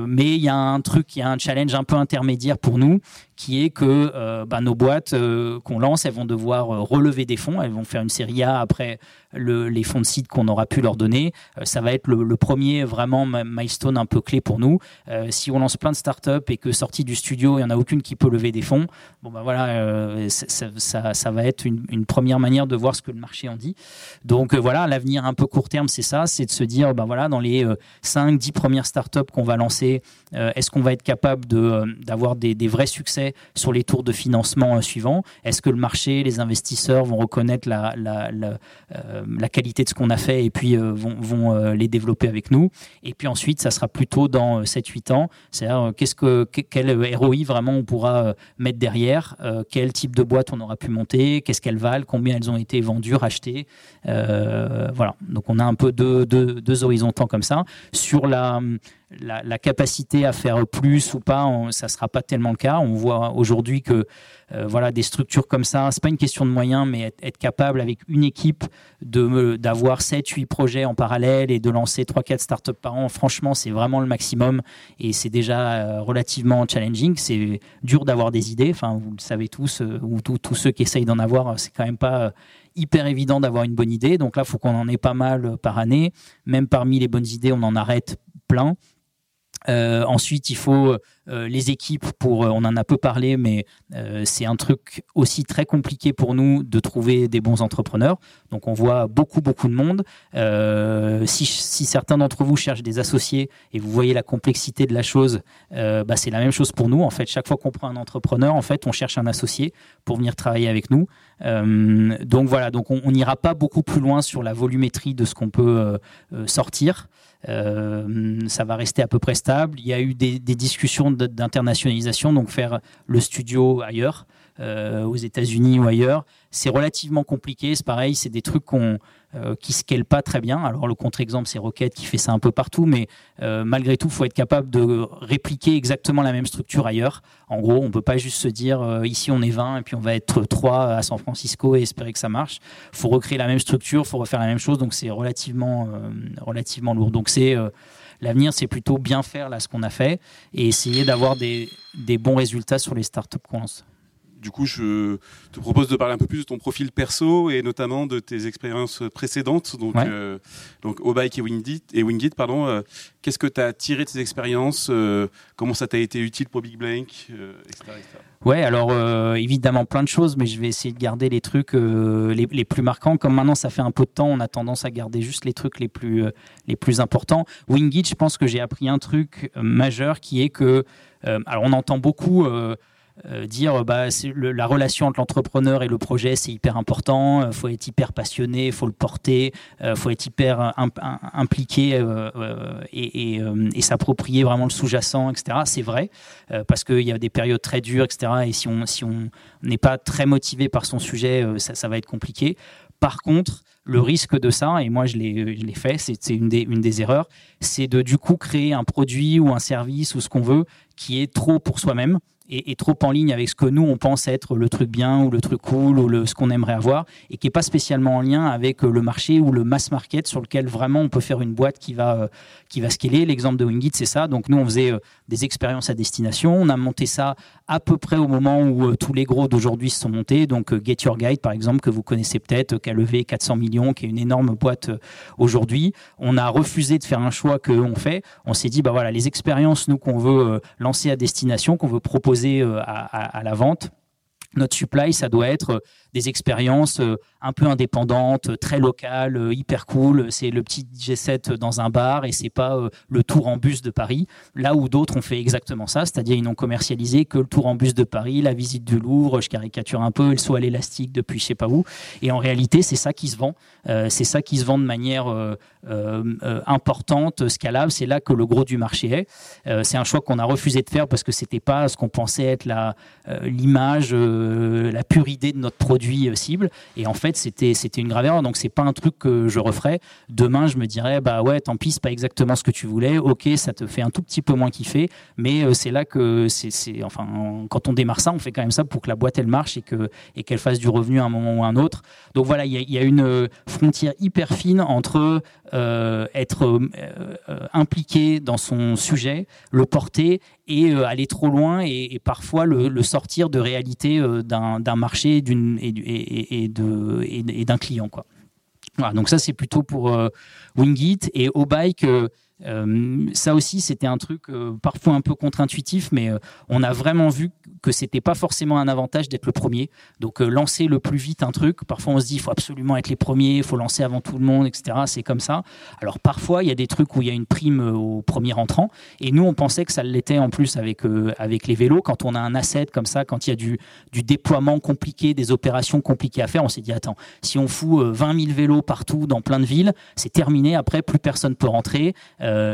mais il y a un truc, il y a un challenge un peu intermédiaire pour nous, qui est que euh, bah, nos boîtes euh, qu'on lance, elles vont devoir euh, relever des fonds, elles vont faire une série A après saying les fonds de site qu'on aura pu leur donner. ça va être le, premier vraiment milestone un peu clé pour nous. si on lance plein de startups et que sortie du studio, il n'y en a aucune qui peut lever des fonds, bon bah voilà, ça, ça, va être une, première manière de voir ce que le marché en dit. Donc voilà, l'avenir un peu court terme, c'est ça, c'est de se dire, bah voilà, dans les 5-10 premières startups qu'on va lancer, est-ce qu'on va être capable d'avoir des, des vrais succès sur les tours de financement euh, suivants? Est-ce que le marché, les investisseurs vont reconnaître la, euh, qualité de ce qu'on a fait et puis euh, vont, vont les développer avec nous Et puis ensuite, ça sera plutôt dans 7-8 ans, c'est-à-dire qu'est-ce que, quel ROI vraiment on pourra mettre derrière, quel type de boîte on aura pu monter, qu'est-ce qu'elles valent, combien elles ont été vendues, rachetées. voilà, donc on a un peu deux, deux, deux horizons temps comme ça. Sur la la, capacité à faire plus ou pas, ça sera pas tellement le cas. On voit aujourd'hui que euh, voilà des structures comme ça, c'est pas une question de moyens, mais être, capable avec une équipe d'avoir 7 8 projets en parallèle et de lancer 3 4 startups par an, franchement, c'est vraiment le maximum et c'est déjà euh, relativement challenging, c'est dur d'avoir des idées, enfin vous le savez tous euh, ou tous ceux qui essayent d'en avoir, c'est quand même pas hyper évident d'avoir une bonne idée. Donc là, il faut qu'on en ait pas mal par année. Même parmi les bonnes idées, on en arrête plein. Euh, ensuite, il faut euh, les équipes pour, euh, on en a peu parlé, mais c'est un truc aussi très compliqué pour nous de trouver des bons entrepreneurs. Donc, on voit beaucoup, beaucoup de monde. Si, si, certains d'entre vous cherchent des associés et vous voyez la complexité de la chose, bah, c'est la même chose pour nous. En fait, chaque fois qu'on prend un entrepreneur, en fait, on cherche un associé pour venir travailler avec nous. Donc voilà, donc on n'ira pas beaucoup plus loin sur la volumétrie de ce qu'on peut sortir. Euh, ça va rester à peu près stable. Il y a eu des, discussions d'internationalisation, donc faire le studio ailleurs, euh, aux États-Unis ou ailleurs. C'est relativement compliqué. C'est pareil, c'est des trucs qu'on euh, qui ne scalent pas très bien. Alors le contre-exemple, c'est Rocket qui fait ça un peu partout, mais malgré tout, faut être capable de répliquer exactement la même structure ailleurs. En gros, on peut pas juste se dire ici on est 20 et puis on va être 3 à San Francisco et espérer que ça marche. Faut recréer la même structure, faut refaire la même chose, donc c'est relativement, relativement lourd. Donc c'est l'avenir, c'est plutôt bien faire là ce qu'on a fait et essayer d'avoir des, des bons résultats sur les startups qu'on lance du coup, je te propose de parler un peu plus de ton profil perso et notamment de tes expériences précédentes, donc, euh, donc Obike et Wingit. Et Wingit pardon, euh, qu'est-ce que tu as tiré de ces expériences euh, Comment ça t'a été utile pour Big Blank etc., Ouais, alors évidemment plein de choses, mais je vais essayer de garder les trucs les, les, plus marquants. Comme maintenant ça fait un peu de temps, on a tendance à garder juste les trucs les plus, les plus importants. Wingit, je pense que j'ai appris un truc majeur qui est que, alors on entend beaucoup euh, dire bah, la relation entre l'entrepreneur et le projet, c'est hyper important, il euh, faut être hyper passionné, il faut le porter, il euh, faut être hyper impliqué et, s'approprier vraiment le sous-jacent, etc. C'est vrai, parce qu'il y a des périodes très dures, etc. Et si on n'est pas très motivé par son sujet, ça, ça va être compliqué. Par contre, le risque de ça, et moi je l'ai fait, c'est une des, une des erreurs, c'est de du coup créer un produit ou un service ou ce qu'on veut qui est trop pour soi-même est, trop en ligne avec ce que nous on pense être le truc bien ou le truc cool ou le, ce qu'on aimerait avoir et qui est pas spécialement en lien avec euh, le marché ou le mass market sur lequel vraiment on peut faire une boîte qui va euh, qui va scaler. L'exemple de Wingit c'est ça. Donc nous on faisait euh, des expériences à destination, on a monté ça à peu près au moment où tous les gros d'aujourd'hui se sont montés. Donc Get Your Guide par exemple que vous connaissez peut-être qui a levé 400 millions, qui est une énorme boîte aujourd'hui. On a refusé de faire un choix que on fait. On s'est dit bah voilà les expériences nous qu'on veut lancer à destination, qu'on veut proposer euh, à, la vente, notre supply, ça doit être des expériences euh, un peu indépendantes, très locales, euh, hyper cool. C'est le petit G7 dans un bar et c'est pas euh, le tour en bus de Paris. Là où d'autres ont fait exactement ça, c'est-à-dire ils n'ont commercialisé que le tour en bus de Paris, la visite du Louvre, je caricature un peu, le saut à l'élastique depuis je sais pas où. Et en réalité, c'est ça qui se vend. c'est ça qui se vend de manière importante, scalable. C'est là que le gros du marché est. c'est un choix qu'on a refusé de faire parce que c'était pas ce qu'on pensait être la l'image, la pure idée de notre produit euh, cible. Et en fait, c'était une grave erreur. Donc c'est pas un truc que je referais. Demain, je me dirais bah ouais, tant pis, c'est pas exactement ce que tu voulais. Ok, ça te fait un tout petit peu moins kiffer, mais euh, c'est là que c'est enfin quand on démarre ça, on fait quand même ça pour que la boîte elle marche et et qu'elle fasse du revenu à un moment ou à un autre. Donc voilà, il y a, une euh, frontière hyper fine entre être impliqué dans son sujet, le porter et aller trop loin et, parfois le, sortir de réalité d'un marché et, et, d'un client. Quoi. Voilà, donc ça c'est plutôt pour euh, Wingit et au bike. Euh, euh, ça aussi, c'était un truc parfois un peu contre-intuitif, mais on a vraiment vu que c'était pas forcément un avantage d'être le premier. Donc euh, lancer le plus vite un truc, parfois on se dit il faut absolument être les premiers, il faut lancer avant tout le monde, etc. C'est comme ça. Alors parfois il y a des trucs où il y a une prime euh, au premier entrant, et nous on pensait que ça l'était en plus avec euh, avec les vélos. Quand on a un asset comme ça, quand il y a du du déploiement compliqué, des opérations compliquées à faire, on s'est dit attends, si on fout 20 000 vélos partout dans plein de villes, c'est terminé. Après plus personne peut rentrer.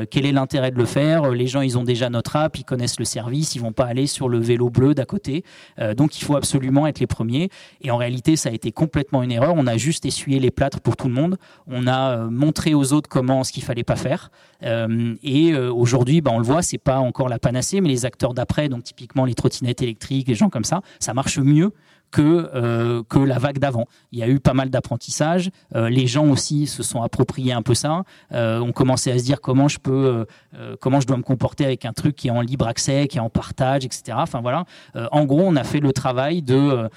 Quel est l'intérêt de le faire? Les gens ils ont déjà notre app, ils connaissent le service, ils vont pas aller sur le vélo bleu à côté. Euh, donc il faut absolument être les premiers. Et en réalité, ça a été complètement une erreur. On a juste essuyé les plâtres pour tout le monde. On a euh, montré aux autres comment ce qu'il fallait pas faire. Euh, et aujourd'hui, bah, on le voit, c'est pas encore la panacée, mais les acteurs d'après, donc typiquement les trottinettes électriques, les gens comme ça, ça marche mieux que, euh, que la vague d'avant. Il y a eu pas mal d'apprentissage. Euh, les gens aussi se sont appropriés un peu ça. Euh, ont commencé à se dire comment je peux, euh, comment je dois me comporter avec un truc qui est en libre accès, qui est en partage, etc. Enfin voilà. en gros, on a fait le travail de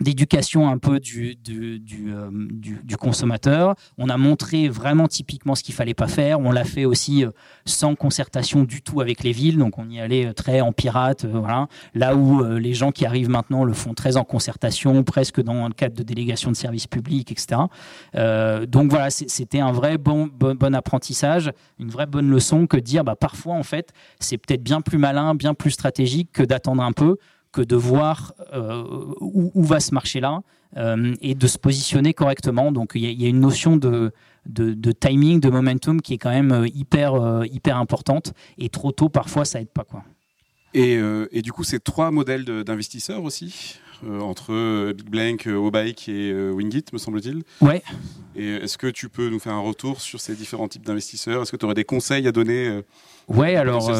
d'éducation un peu du, du, du, euh, du, consommateur. On a montré vraiment typiquement ce qu'il fallait pas faire. On l'a fait aussi euh, sans concertation du tout avec les villes. Donc on y allait euh, très en pirate. voilà. Là où les gens qui arrivent maintenant le font très en concertation, presque dans le cadre de délégation de services publics, etc. donc voilà, c'était un vrai bon, bon, bon, apprentissage, une vraie bonne leçon que dire bah, parfois en fait c'est peut-être bien plus malin, bien plus stratégique que d'attendre un peu que de voir euh, où, va ce marché-là euh, et de se positionner correctement. Donc il y, a une notion de, de, timing, de momentum qui est quand même euh, hyper, hyper importante. Et trop tôt, parfois, ça aide pas. Quoi. Et, et du coup, c'est trois modèles d'investisseurs aussi entre Big Blank, Obike et Wingit, me semble-t-il. Ouais. Et est-ce que tu peux nous faire un retour sur ces différents types d'investisseurs? Est-ce que tu aurais des conseils à donner Ouais, alors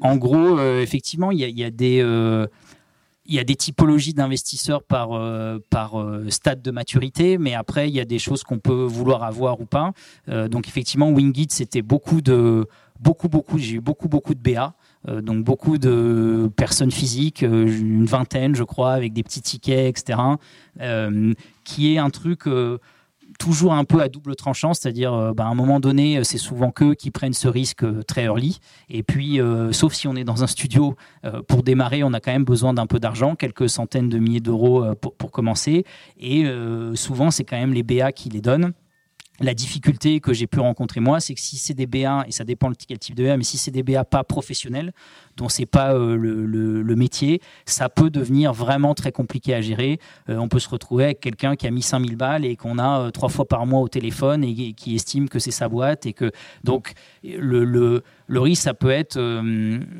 en gros, euh, effectivement, il y a, des euh, typologies d'investisseurs par, euh, stade de maturité, mais après, il y a des choses qu'on peut vouloir avoir ou pas. donc, effectivement, Wingit, c'était beaucoup de. Beaucoup, beaucoup, j'ai eu beaucoup, beaucoup de BA. donc beaucoup de personnes physiques, une vingtaine je crois, avec des petits tickets, etc. qui est un truc toujours un peu à double tranchant, c'est-à-dire euh, bah, à un moment donné, euh, c'est souvent qu'eux qui prennent ce risque euh, très early. Et puis, sauf si on est dans un studio, pour démarrer, on a quand même besoin d'un peu d'argent, quelques centaines de milliers d'euros pour, pour, commencer. Et souvent, c'est quand même les BA qui les donnent. La difficulté que j'ai pu rencontrer moi, c'est que si c'est des BA, et ça dépend de quel type de BA, mais si c'est des BA pas professionnels, dont c'est pas euh, le, métier, ça peut devenir vraiment très compliqué à gérer. Euh, on peut se retrouver avec quelqu'un qui a mis 5000 balles et qu'on a euh, trois fois par mois au téléphone et, qui estime que c'est sa boîte et que donc le, le, risque ça peut être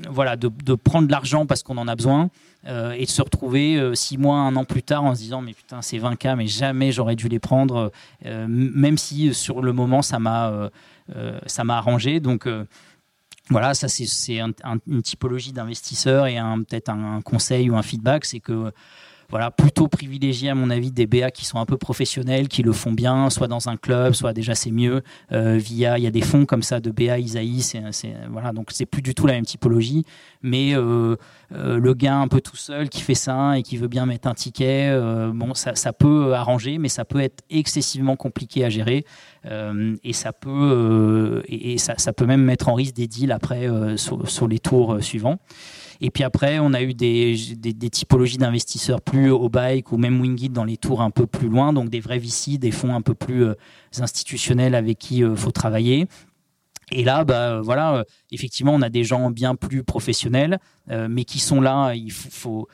voilà de, de prendre de l'argent parce qu'on en a besoin euh, et de se retrouver euh, six mois, un an plus tard en se disant mais putain c'est 20K mais jamais j'aurais dû les prendre, euh, même si sur le moment ça m'a ça m'a arrangé. Donc voilà, ça c'est une typologie d'investisseur et peut-être un, conseil ou un feedback, c'est que voilà, plutôt privilégier à mon avis des BA qui sont un peu professionnels, qui le font bien, soit dans un club, soit déjà c'est mieux euh, via il y a des fonds comme ça de BA Isaïe, c'est voilà donc c'est plus du tout la même typologie, mais euh, euh, le gars un peu tout seul qui fait ça et qui veut bien mettre un ticket, bon ça, peut arranger, mais ça peut être excessivement compliqué à gérer et ça peut même mettre en risque des deals après sur, les tours suivants. Et puis après, on a eu des, typologies d'investisseurs plus au bike ou même Wingit dans les tours un peu plus loin, donc des vrais VC, des fonds un peu plus euh, institutionnels avec qui il euh, faut travailler. Et là, bah, voilà, euh, effectivement, on a des gens bien plus professionnels, mais qui sont là. Il faut,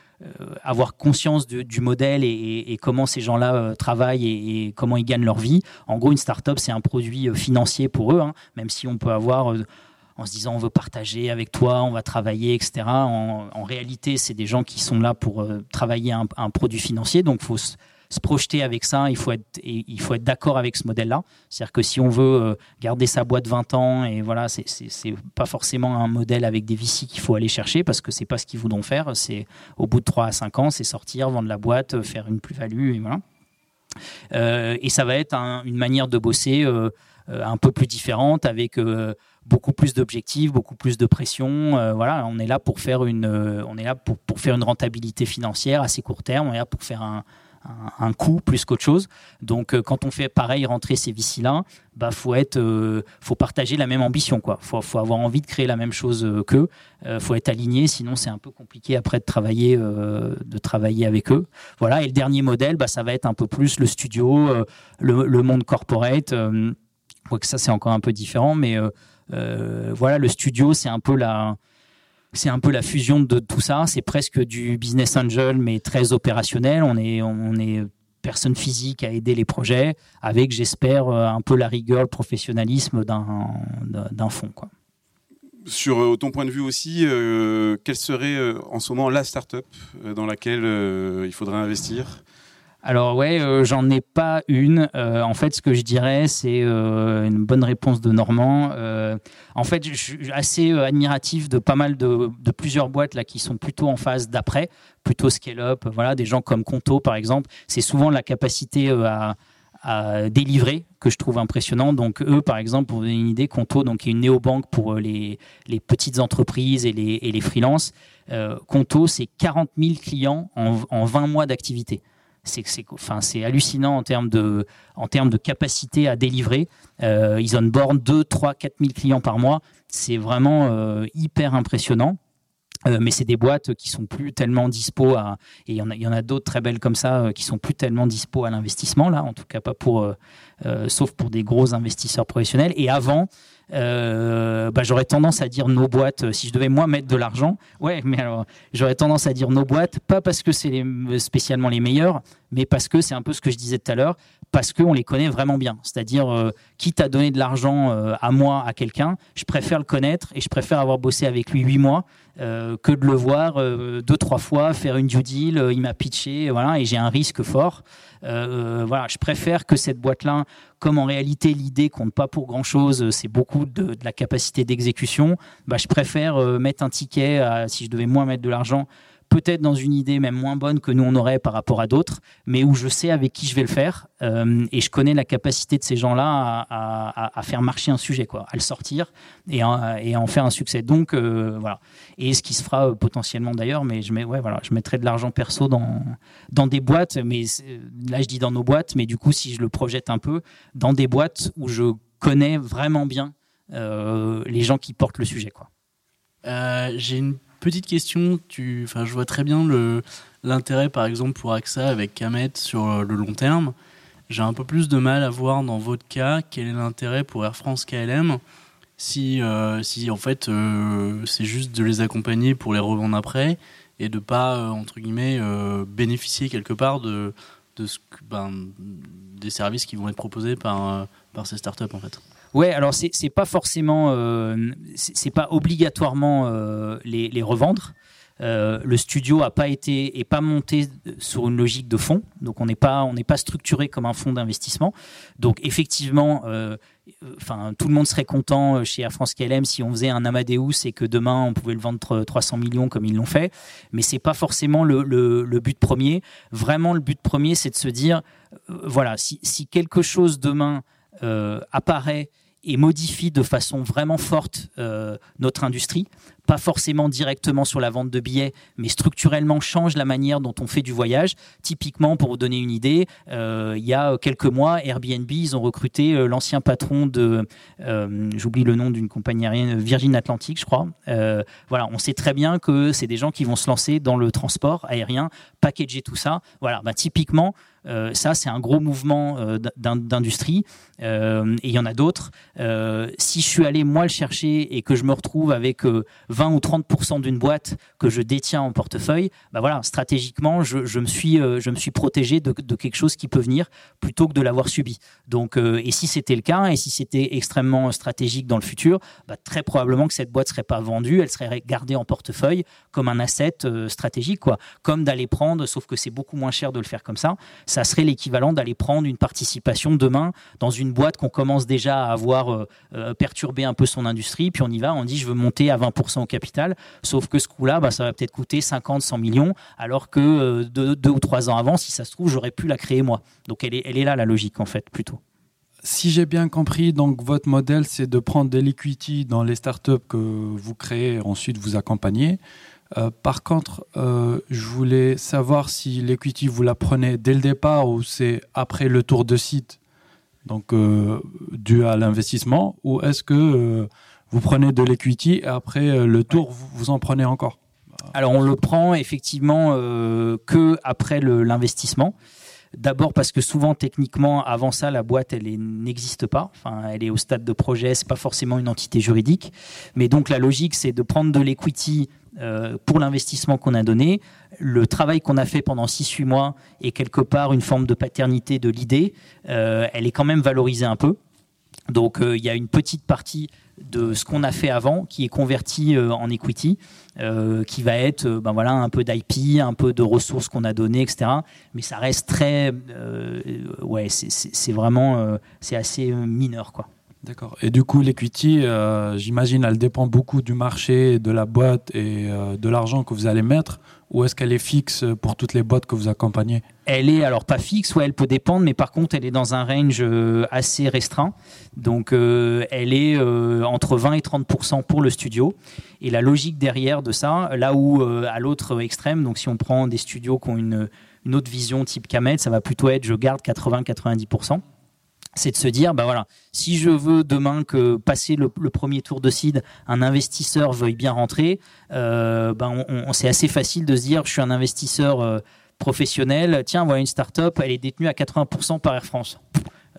avoir conscience du modèle et, comment ces gens-là travaillent et, comment ils gagnent leur vie. En gros, une startup, c'est un produit financier pour eux, hein, même si on peut avoir en se disant on veut partager avec toi, on va travailler, etc. En, réalité, c'est des gens qui sont là pour euh, travailler un, produit financier, donc faut se, projeter avec ça, il faut être, être d'accord avec ce modèle-là. C'est-à-dire que si on veut euh, garder sa boîte 20 ans, et voilà, c'est pas forcément un modèle avec des VC qu'il faut aller chercher parce que c'est pas ce qu'ils voudront faire. C'est au bout de 3 à 5 ans, c'est sortir, vendre la boîte, faire une plus-value, et voilà. Euh, et ça va être une manière de bosser un peu plus différente avec beaucoup plus d'objectifs, beaucoup plus de pression. Euh, voilà, on est là pour faire une, euh, on est là pour, pour, faire une rentabilité financière assez court terme. On est là pour faire un, un, coût plus qu'autre chose. Donc, euh, quand on fait pareil rentrer ces VC là, bah faut être, faut partager la même ambition quoi. Faut, faut avoir envie de créer la même chose qu'eux. faut être aligné, sinon c'est un peu compliqué après de travailler, de travailler avec eux. Voilà. Et le dernier modèle, bah ça va être un peu plus le studio, le, le, monde corporate. Je crois que ça c'est encore un peu différent, mais euh, voilà, le studio, c'est un peu la c'est un peu la fusion de tout ça. C'est presque du business angel, mais très opérationnel. On est, on est personne physique à aider les projets, avec, j'espère, euh, un peu la rigueur, le professionnalisme d'un fonds. Quoi. Sur euh, ton point de vue aussi, quelle serait en ce moment la start-up dans laquelle il faudrait investir? Alors ouais, euh, j'en ai pas une. Euh, en fait, ce que je dirais, c'est euh, une bonne réponse de Normand. en fait, je suis assez admiratif de pas mal de, plusieurs boîtes là qui sont plutôt en phase d'après, plutôt scale-up. Voilà, des gens comme Conto par exemple. C'est souvent la capacité à délivrer que je trouve impressionnant. Donc eux, par exemple, pour vous donner une idée, Conto, donc est une néobanque pour les, petites entreprises et les, et freelances, Conto, c'est 40 000 clients en, en 20 mois d'activité. C'est hallucinant en termes, de, capacité à délivrer. Euh, ils onboardent 2, 3, 4 000 clients par mois. C'est vraiment euh, hyper impressionnant. Euh, mais c'est des boîtes qui sont plus tellement dispo à et il y en a, y en a d'autres très belles comme ça euh, qui sont plus tellement dispo à l'investissement là en tout cas pas pour euh, sauf pour des gros investisseurs professionnels et avant bah, j'aurais tendance à dire nos boîtes si je devais moi mettre de l'argent ouais mais alors j'aurais tendance à dire nos boîtes pas parce que c'est spécialement les meilleurs mais parce que c'est un peu ce que je disais tout à l'heure parce qu'on les connaît vraiment bien. C'est-à-dire, euh, quitte à donner de l'argent euh, à moi, à quelqu'un, je préfère le connaître et je préfère avoir bossé avec lui huit mois euh, que de le voir deux, trois fois faire une due deal, il m'a pitché, voilà, et j'ai un risque fort. voilà, je préfère que cette boîte-là, comme en réalité l'idée compte pas pour grand-chose, c'est beaucoup de, la capacité d'exécution, bah, je préfère mettre un ticket, si je devais moi mettre de l'argent, peut-être dans une idée même moins bonne que nous on aurait par rapport à d'autres, mais où je sais avec qui je vais le faire euh, et je connais la capacité de ces gens-là à, faire marcher un sujet, quoi, à le sortir et, à, en faire un succès. Donc euh, voilà. Et ce qui se fera euh, potentiellement d'ailleurs, mais je mets, ouais, voilà, je mettrai de l'argent perso dans des boîtes, mais là je dis dans nos boîtes, mais du coup si je le projette un peu, dans des boîtes où je connais vraiment bien les gens qui portent le sujet, quoi. J'ai une petite question, tu, enfin, je vois très bien l'intérêt, par exemple, pour AXA avec Kamet sur euh, le long terme. J'ai un peu plus de mal à voir dans votre cas quel est l'intérêt pour Air France KLM si, euh, si en fait euh, c'est juste de les accompagner pour les revendre après et de pas entre guillemets bénéficier quelque part de, de ben, des services qui vont être proposés par, par ces startups en fait. Ouais, alors c'est pas forcément, euh, c'est pas obligatoirement euh, les, revendre. Euh, le studio a pas été et pas monté sur une logique de fonds, donc on n'est pas on n'est pas structuré comme un fonds d'investissement. Donc effectivement, euh, enfin tout le monde serait content chez Air France KLM si on faisait un Amadeus et que demain on pouvait le vendre 300 millions comme ils l'ont fait. Mais c'est pas forcément le, but premier. Vraiment, le but premier, c'est de se dire, voilà, si quelque chose demain apparaît et modifie de façon vraiment forte euh, notre industrie, pas forcément directement sur la vente de billets, mais structurellement change la manière dont on fait du voyage. Typiquement, pour vous donner une idée, euh, il y a quelques mois, Airbnb, ils ont recruté euh, l'ancien patron de, j'oublie le nom d'une compagnie aérienne, Virgin Atlantic, je crois. voilà, on sait très bien que c'est des gens qui vont se lancer dans le transport aérien, packager tout ça. Voilà, bah, typiquement, euh, ça, c'est un gros mouvement euh, d'industrie. Euh, et il y en a d'autres. si je suis allé, moi, le chercher et que je me retrouve avec 20 ou 30% d'une boîte que je détiens en portefeuille, bah voilà, stratégiquement, je, me, suis, je me suis protégé de, quelque chose qui peut venir plutôt que de l'avoir subi. Donc, et si c'était le cas, et si c'était extrêmement stratégique dans le futur, bah, très probablement que cette boîte serait pas vendue, elle serait gardée en portefeuille comme un asset stratégique, quoi. Comme d'aller prendre, sauf que c'est beaucoup moins cher de le faire comme ça ça serait l'équivalent d'aller prendre une participation demain dans une boîte qu'on commence déjà à avoir euh, euh, perturbé un peu son industrie, puis on y va, on dit je veux monter à 20% au capital, sauf que ce coup-là, bah, ça va peut-être coûter 50, 100 millions, alors que euh, deux, ou trois ans avant, si ça se trouve, j'aurais pu la créer moi. Donc elle est, elle est là la logique en fait plutôt. Si j'ai bien compris, donc votre modèle, c'est de prendre des liquidités dans les startups que vous créez, ensuite vous accompagnez. Euh, par contre, euh, je voulais savoir si l'equity, vous la prenez dès le départ ou c'est après le tour de site, donc dû à l'investissement, ou est-ce que vous prenez de l'equity et après le tour, vous, en prenez encore Alors on le prend effectivement que après l'investissement. D'abord parce que souvent techniquement avant ça la boîte elle n'existe pas, enfin elle est au stade de projet, c'est pas forcément une entité juridique, mais donc la logique c'est de prendre de l'equity euh, pour l'investissement qu'on a donné. Le travail qu'on a fait pendant 6-8 mois est quelque part une forme de paternité de l'idée. Euh, elle est quand même valorisée un peu. Donc euh, il y a une petite partie de ce qu'on a fait avant qui est convertie en equity, qui va être ben voilà, un peu d'IP, un peu de ressources qu'on a données, etc. Mais ça reste très... ouais, c'est vraiment... c'est assez mineur, quoi. D'accord. Et du coup, l'equity, euh, j'imagine, elle dépend beaucoup du marché, de la boîte et euh, de l'argent que vous allez mettre. Ou est-ce qu'elle est fixe pour toutes les boîtes que vous accompagnez Elle est alors pas fixe, ouais, elle peut dépendre, mais par contre elle est dans un range euh, assez restreint. Donc euh, elle est euh, entre 20 et 30% pour le studio. Et la logique derrière de ça, là où à l'autre extrême, donc si on prend des studios qui ont une, autre vision type Kamet, ça va plutôt être je garde 80-90 c'est de se dire, bah voilà, si je veux demain que passer le, premier tour de seed, un investisseur veuille bien rentrer, euh, bah, c'est assez facile de se dire, je suis un investisseur euh, professionnel, tiens, voilà une start-up, elle est détenue à 80% par Air France.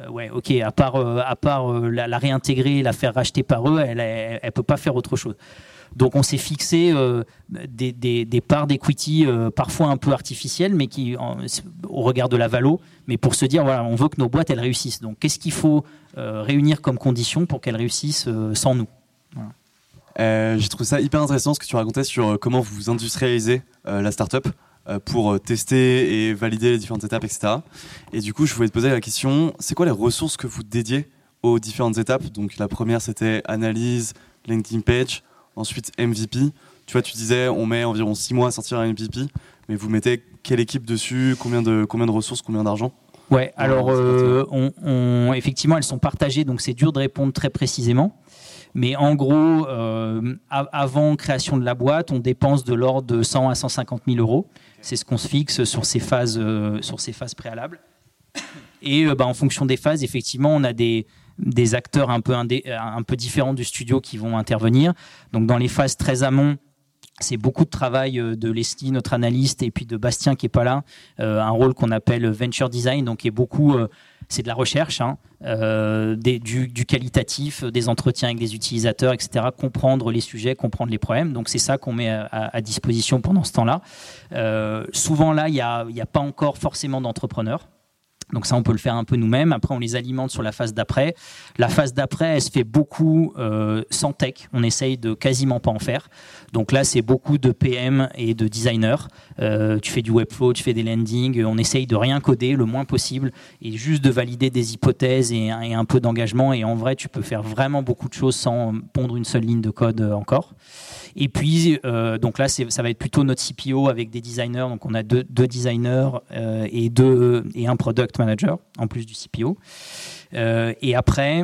Euh, ouais, ok, à part, part la, réintégrer, la faire racheter par eux, elle, elle, peut pas faire autre chose. Donc on s'est fixé des, des, parts d'equity parfois un peu artificielles, mais qui, au regard de la valo, mais pour se dire, voilà, on veut que nos boîtes, elles réussissent. Donc, qu'est-ce qu'il faut euh, réunir comme condition pour qu'elles réussissent euh, sans nous? Euh, J'ai trouvé ça hyper intéressant ce que tu racontais sur comment vous industrialisez la startup pour tester et valider les différentes étapes, etc. Et du coup, je voulais te poser la question, c'est quoi les ressources que vous dédiez aux différentes étapes? Donc, la première, c'était analyse, LinkedIn page, ensuite MVP. Tu vois, tu disais, on met environ 6 mois à sortir un MVP, mais vous mettez quelle équipe dessus? Combien de, combien de ressources? Combien d'argent? Ouais, alors euh, on, effectivement, elles sont partagées, donc c'est dur de répondre très précisément. Mais en gros, euh, avant création de la boîte, on dépense de l'ordre de 100 à 150 000 euros. C'est ce qu'on se fixe sur ces phases, euh, sur ces phases préalables. Et bah, en fonction des phases, effectivement, on a des, des acteurs un peu, un peu différents du studio qui vont intervenir. Donc dans les phases très amont, c'est beaucoup de travail euh, de Leslie, notre analyste, et puis de Bastien qui est pas là, euh, un rôle qu'on appelle venture design, donc est beaucoup, euh, c'est de la recherche, hein, du, qualitatif, des entretiens avec des utilisateurs, etc. Comprendre les sujets, comprendre les problèmes. Donc c'est ça qu'on met à, disposition pendant ce temps-là. souvent là, il n'y a, a, pas encore forcément d'entrepreneurs. Donc ça, on peut le faire un peu nous-mêmes. Après, on les alimente sur la phase d'après. La phase d'après, elle se fait beaucoup euh, sans tech. On essaye de quasiment pas en faire. Donc là, c'est beaucoup de PM et de designers. Euh, tu fais du webflow, tu fais des landings. On essaye de rien coder le moins possible et juste de valider des hypothèses et, et un peu d'engagement. Et en vrai, tu peux faire vraiment beaucoup de choses sans pondre une seule ligne de code encore. Et puis, euh, donc là, ça va être plutôt notre CPO avec des designers. Donc, on a deux, designers euh, et, deux, et un product manager en plus du CPO. Euh, et après,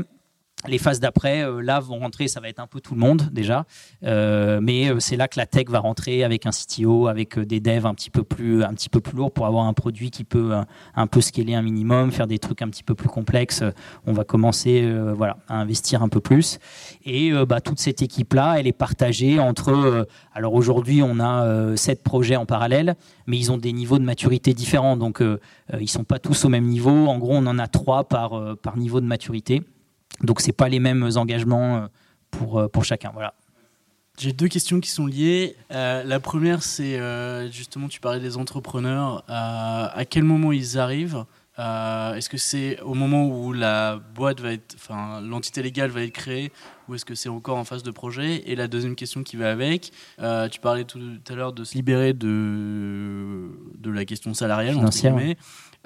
les phases d'après, euh, là, vont rentrer, ça va être un peu tout le monde déjà, euh, mais euh, c'est là que la tech va rentrer avec un CTO, avec des devs un petit peu plus, plus lourds pour avoir un produit qui peut un peu scaler un minimum, faire des trucs un petit peu plus complexes. On va commencer, voilà, à investir un peu plus. Et bah, toute cette équipe-là, elle est partagée entre. alors aujourd'hui, on a sept projets en parallèle, mais ils ont des niveaux de maturité différents, donc ils sont pas tous au même niveau. En gros, on en a trois par niveau de maturité. Donc c'est pas les mêmes engagements euh, pour, euh, pour chacun. Voilà. J'ai deux questions qui sont liées. Euh, la première, c'est justement, tu parlais des entrepreneurs. à quel moment ils arrivent? Est-ce que c'est au moment où la boîte va être, enfin, l'entité légale va être créée, ou est-ce que c'est encore en phase de projet? Et la deuxième question qui va avec, tu parlais tout à l'heure de se libérer de, de la question salariale, financière.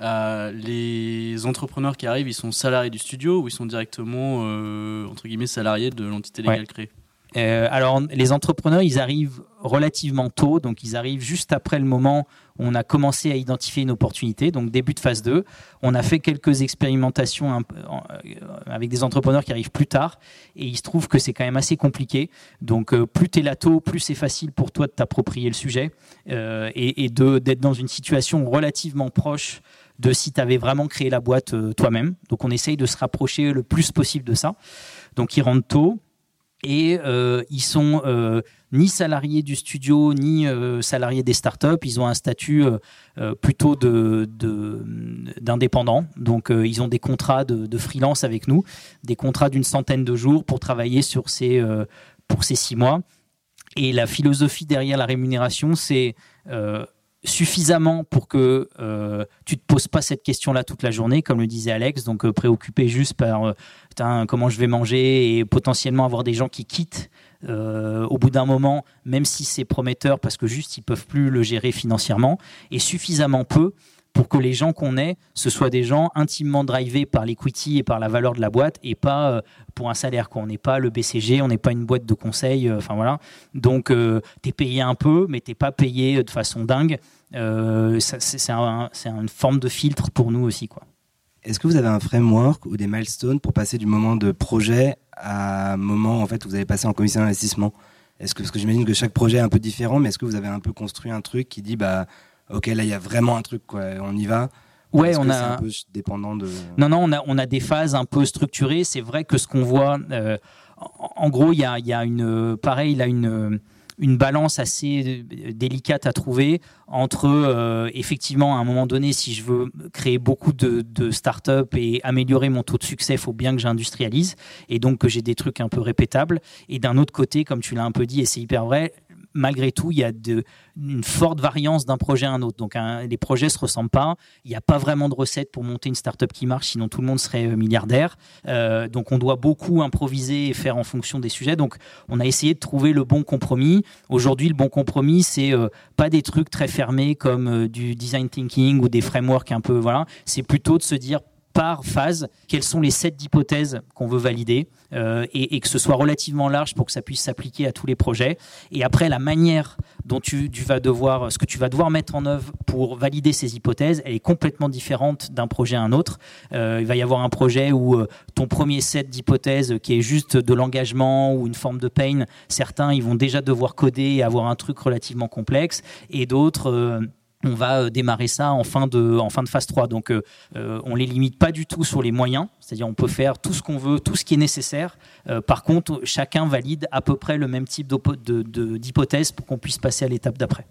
Euh, les entrepreneurs qui arrivent, ils sont salariés du studio ou ils sont directement euh, entre guillemets salariés de l'entité légale créée? Euh, alors, les entrepreneurs, ils arrivent relativement tôt, donc ils arrivent juste après le moment où on a commencé à identifier une opportunité, donc début de phase 2. On a fait quelques expérimentations avec des entrepreneurs qui arrivent plus tard, et il se trouve que c'est quand même assez compliqué. Donc, plus tu es là tôt, plus c'est facile pour toi de t'approprier le sujet et, et d'être dans une situation relativement proche de si tu avais vraiment créé la boîte euh, toi-même. Donc on essaye de se rapprocher le plus possible de ça. Donc ils rentrent tôt et euh, ils sont euh, ni salariés du studio ni salariés des startups. Ils ont un statut plutôt de, d'indépendant. Donc ils ont des contrats de, de, freelance avec nous, des contrats d'une centaine de jours pour travailler sur ces pour ces six mois. Et la philosophie derrière la rémunération, c'est suffisamment pour que euh, tu te poses pas cette question-là toute la journée, comme le disait Alex, donc euh, préoccupé juste par euh, comment je vais manger et potentiellement avoir des gens qui quittent au bout d'un moment, même si c'est prometteur parce que juste ils peuvent plus le gérer financièrement, et suffisamment peu pour que les gens qu'on est, ce soient des gens intimement drivés par l'equity et par la valeur de la boîte et pas euh, pour un salaire. Quoi. On n'est pas le BCG, on n'est pas une boîte de conseil. Euh, voilà. Donc tu es payé un peu, mais t'es pas payé de façon dingue. c'est une forme de filtre pour nous aussi. Quoi. Est-ce que vous avez un framework ou des milestones pour passer du moment de projet à moment en fait où vous allez passer en commission d'investissement? Que parce que j'imagine que chaque projet est un peu différent, mais est-ce que vous avez un peu construit un truc qui dit bah ok là il y a vraiment un truc quoi, on y va Ouais, on a un peu dépendant de. Non, non, on a on a des phases un peu structurées. C'est vrai que ce qu'on voit, euh, en, gros, il y a, y a une pareil, il a une une balance assez euh, délicate à trouver entre euh, effectivement à un moment donné si je veux créer beaucoup de, de start-up et améliorer mon taux de succès il faut bien que j'industrialise et donc que j'ai des trucs un peu répétables et d'un autre côté comme tu l'as un peu dit et c'est hyper vrai malgré tout, il y a une forte variance d'un projet à un autre. Donc, les projets se ressemblent pas. Il n'y a pas vraiment de recette pour monter une startup qui marche, sinon tout le monde serait euh, milliardaire. Euh, donc, on doit beaucoup improviser et faire en fonction des sujets. Donc, on a essayé de trouver le bon compromis. Aujourd'hui, le bon compromis, c'est euh, pas des trucs très fermés comme du design thinking ou des frameworks un peu. Voilà. C'est plutôt de se dire par phase quelles sont les sept hypothèses qu'on veut valider euh, et, que ce soit relativement large pour que ça puisse s'appliquer à tous les projets. Et après, la manière dont tu, vas devoir, ce que tu vas devoir mettre en œuvre pour valider ces hypothèses, elle est complètement différente d'un projet à un autre. Euh, il va y avoir un projet où euh, ton premier set d'hypothèses qui est juste de l'engagement ou une forme de pain, certains ils vont déjà devoir coder et avoir un truc relativement complexe, et d'autres on va euh, démarrer ça en fin de, phase 3. Donc, euh, euh, on les limite pas du tout sur les moyens, c'est-à-dire on peut faire tout ce qu'on veut, tout ce qui est nécessaire. par contre, chacun valide à peu près le même type d'hypothèse pour qu'on puisse passer à l'étape d'après.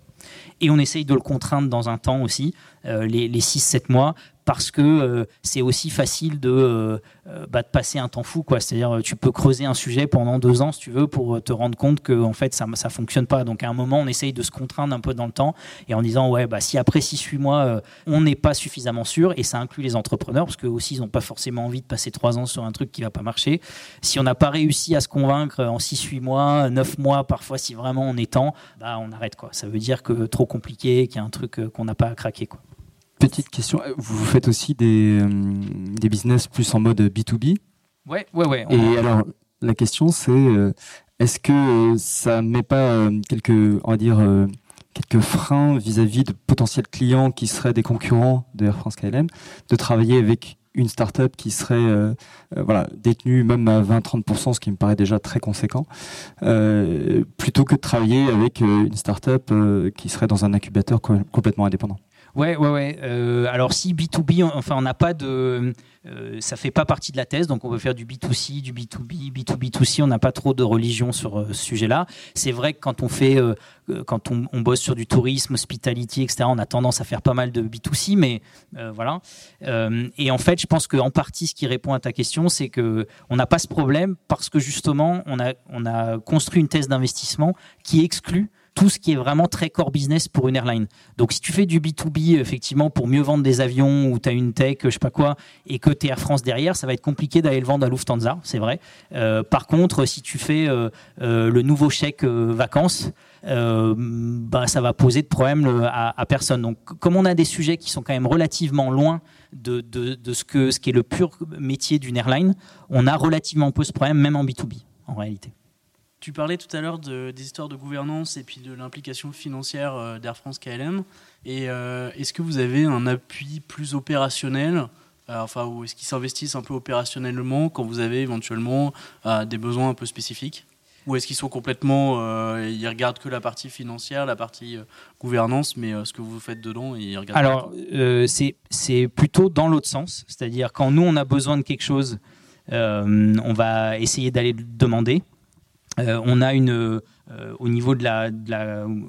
Et on essaye de le contraindre dans un temps aussi, les, les 6-7 mois, parce que euh, c'est aussi facile de, euh, euh, bah, de, passer un temps fou. C'est-à-dire, tu peux creuser un sujet pendant deux ans, si tu veux, pour te rendre compte que en fait, ça ne fonctionne pas. Donc, à un moment, on essaye de se contraindre un peu dans le temps et en disant, ouais, bah, si après 6-8 mois, on n'est pas suffisamment sûr, et ça inclut les entrepreneurs, parce qu'eux aussi, ils n'ont pas forcément envie de passer trois ans sur un truc qui ne va pas marcher. Si on n'a pas réussi à se convaincre en 6-8 mois, 9 mois, parfois, si vraiment on est temps, bah, on arrête. quoi. Ça veut dire que trop compliqué, qu'il y a un truc qu'on n'a pas à craquer. Quoi. Petite question, vous faites aussi des, euh, des business plus en mode B2B Ouais, ouais, ouais. Et alors, la question c'est, euh, est-ce que ça met pas euh, quelques, on va dire, quelques freins vis-à-vis de potentiels clients qui seraient des concurrents de Air France KLM, de travailler avec une start-up qui serait voilà, détenue même à 20-30%, ce qui me paraît déjà très conséquent, plutôt que de travailler avec une start-up qui serait dans un incubateur complètement indépendant. Ouais, ouais, ouais. Euh, alors si B2B, enfin on n'a pas de, euh, ça fait pas partie de la thèse, donc on peut faire du B2C, du B2B, B2B2C. On n'a pas trop de religion sur euh, ce sujet-là. C'est vrai que quand on fait, quand on, on, bosse sur du tourisme, hospitality, etc., on a tendance à faire pas mal de B2C, mais voilà. et en fait, je pense qu'en partie, ce qui répond à ta question, c'est que on n'a pas ce problème parce que justement, on a, on a construit une thèse d'investissement qui exclut tout ce qui est vraiment très core business pour une airline. Donc si tu fais du B2B effectivement pour mieux vendre des avions ou tu as une tech, je sais pas quoi, et que tu es Air France derrière, ça va être compliqué d'aller le vendre à Lufthansa, c'est vrai. Euh, par contre, si tu fais euh, euh, le nouveau chèque vacances, bah, ça va poser de problème à, personne. Donc comme on a des sujets qui sont quand même relativement loin de, de, ce, que, ce qui est le pur métier d'une airline, on a relativement peu ce problème, même en B2B en réalité. Tu parlais tout à l'heure de, des histoires de gouvernance et puis de l'implication financière euh, d'Air France KLM. Et euh, est-ce que vous avez un appui plus opérationnel euh, Enfin, ou est-ce qu'ils s'investissent un peu opérationnellement quand vous avez éventuellement des besoins un peu spécifiques? Ou est-ce qu'ils sont complètement. ils regardent que la partie financière, la partie gouvernance, mais ce que vous faites dedans, ils regardent Alors, c'est plutôt dans l'autre sens. C'est-à-dire, quand nous, on a besoin de quelque chose, on va essayer d'aller le demander. Euh, on a une, euh, au niveau de la,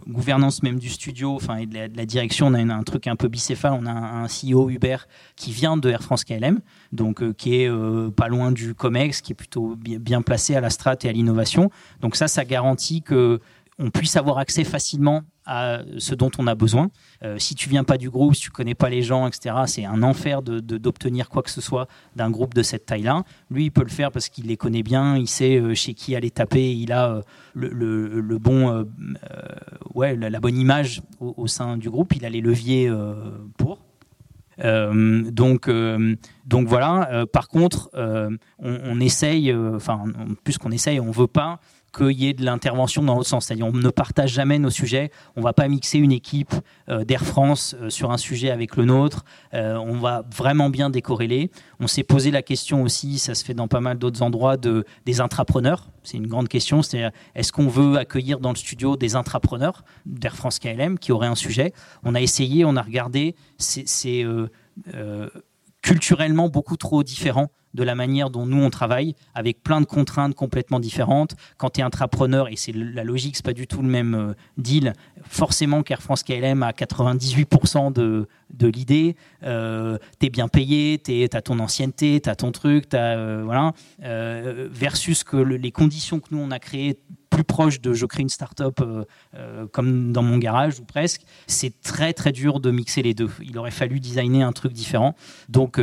gouvernance même du studio, enfin et de la, direction, on a un truc un peu bicéphale. On a un, CEO Uber qui vient de Air France KLM, donc euh, qui est pas loin du Comex, qui est plutôt bien, bien placé à la strat et à l'innovation. Donc ça, ça garantit que on puisse avoir accès facilement à ce dont on a besoin. Euh, si tu viens pas du groupe, si tu connais pas les gens, etc., c'est un enfer de, d'obtenir quoi que ce soit d'un groupe de cette taille-là. Lui, il peut le faire parce qu'il les connaît bien, il sait euh, chez qui aller taper, il a euh, le, bon, ouais, la, bonne image au, sein du groupe, il a les leviers pour. donc, donc voilà. par contre, on, on, essaye, enfin, plus qu'on essaye, on veut pas qu'il y ait de l'intervention dans l'autre sens. C'est-à-dire, on ne partage jamais nos sujets. On ne va pas mixer une équipe euh, d'Air France euh, sur un sujet avec le nôtre. Euh, on va vraiment bien décorréler. On s'est posé la question aussi, ça se fait dans pas mal d'autres endroits, de, des intrapreneurs. C'est une grande question. C'est-à-dire, est-ce qu'on veut accueillir dans le studio des intrapreneurs d'Air France KLM qui auraient un sujet? On a essayé, on a regardé. C'est culturellement beaucoup trop différent de la manière dont nous on travaille, avec plein de contraintes complètement différentes. Quand tu es intrapreneur, et c'est la logique, c'est pas du tout le même euh, deal, forcément qu'Air France KLM a 98% de, l'idée, euh, tu es bien payé, tu as ton ancienneté, tu as ton truc, as, euh, voilà, versus que les conditions que nous on a créées plus proche de je crée une start-up comme dans mon garage ou presque, c'est très très dur de mixer les deux. Il aurait fallu designer un truc différent. Donc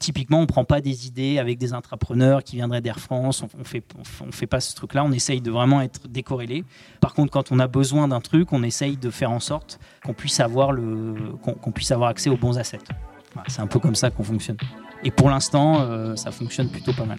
typiquement, on prend pas des idées avec des intrapreneurs qui viendraient d'Air France. On, on fait, on, fait pas ce truc-là. On essaye de vraiment être décorrélé. Par contre, quand on a besoin d'un truc, on essaye de faire en sorte qu'on puisse avoir puisse avoir accès aux bons assets. c'est un peu comme ça qu'on fonctionne. Et pour l'instant, euh, ça fonctionne plutôt pas mal.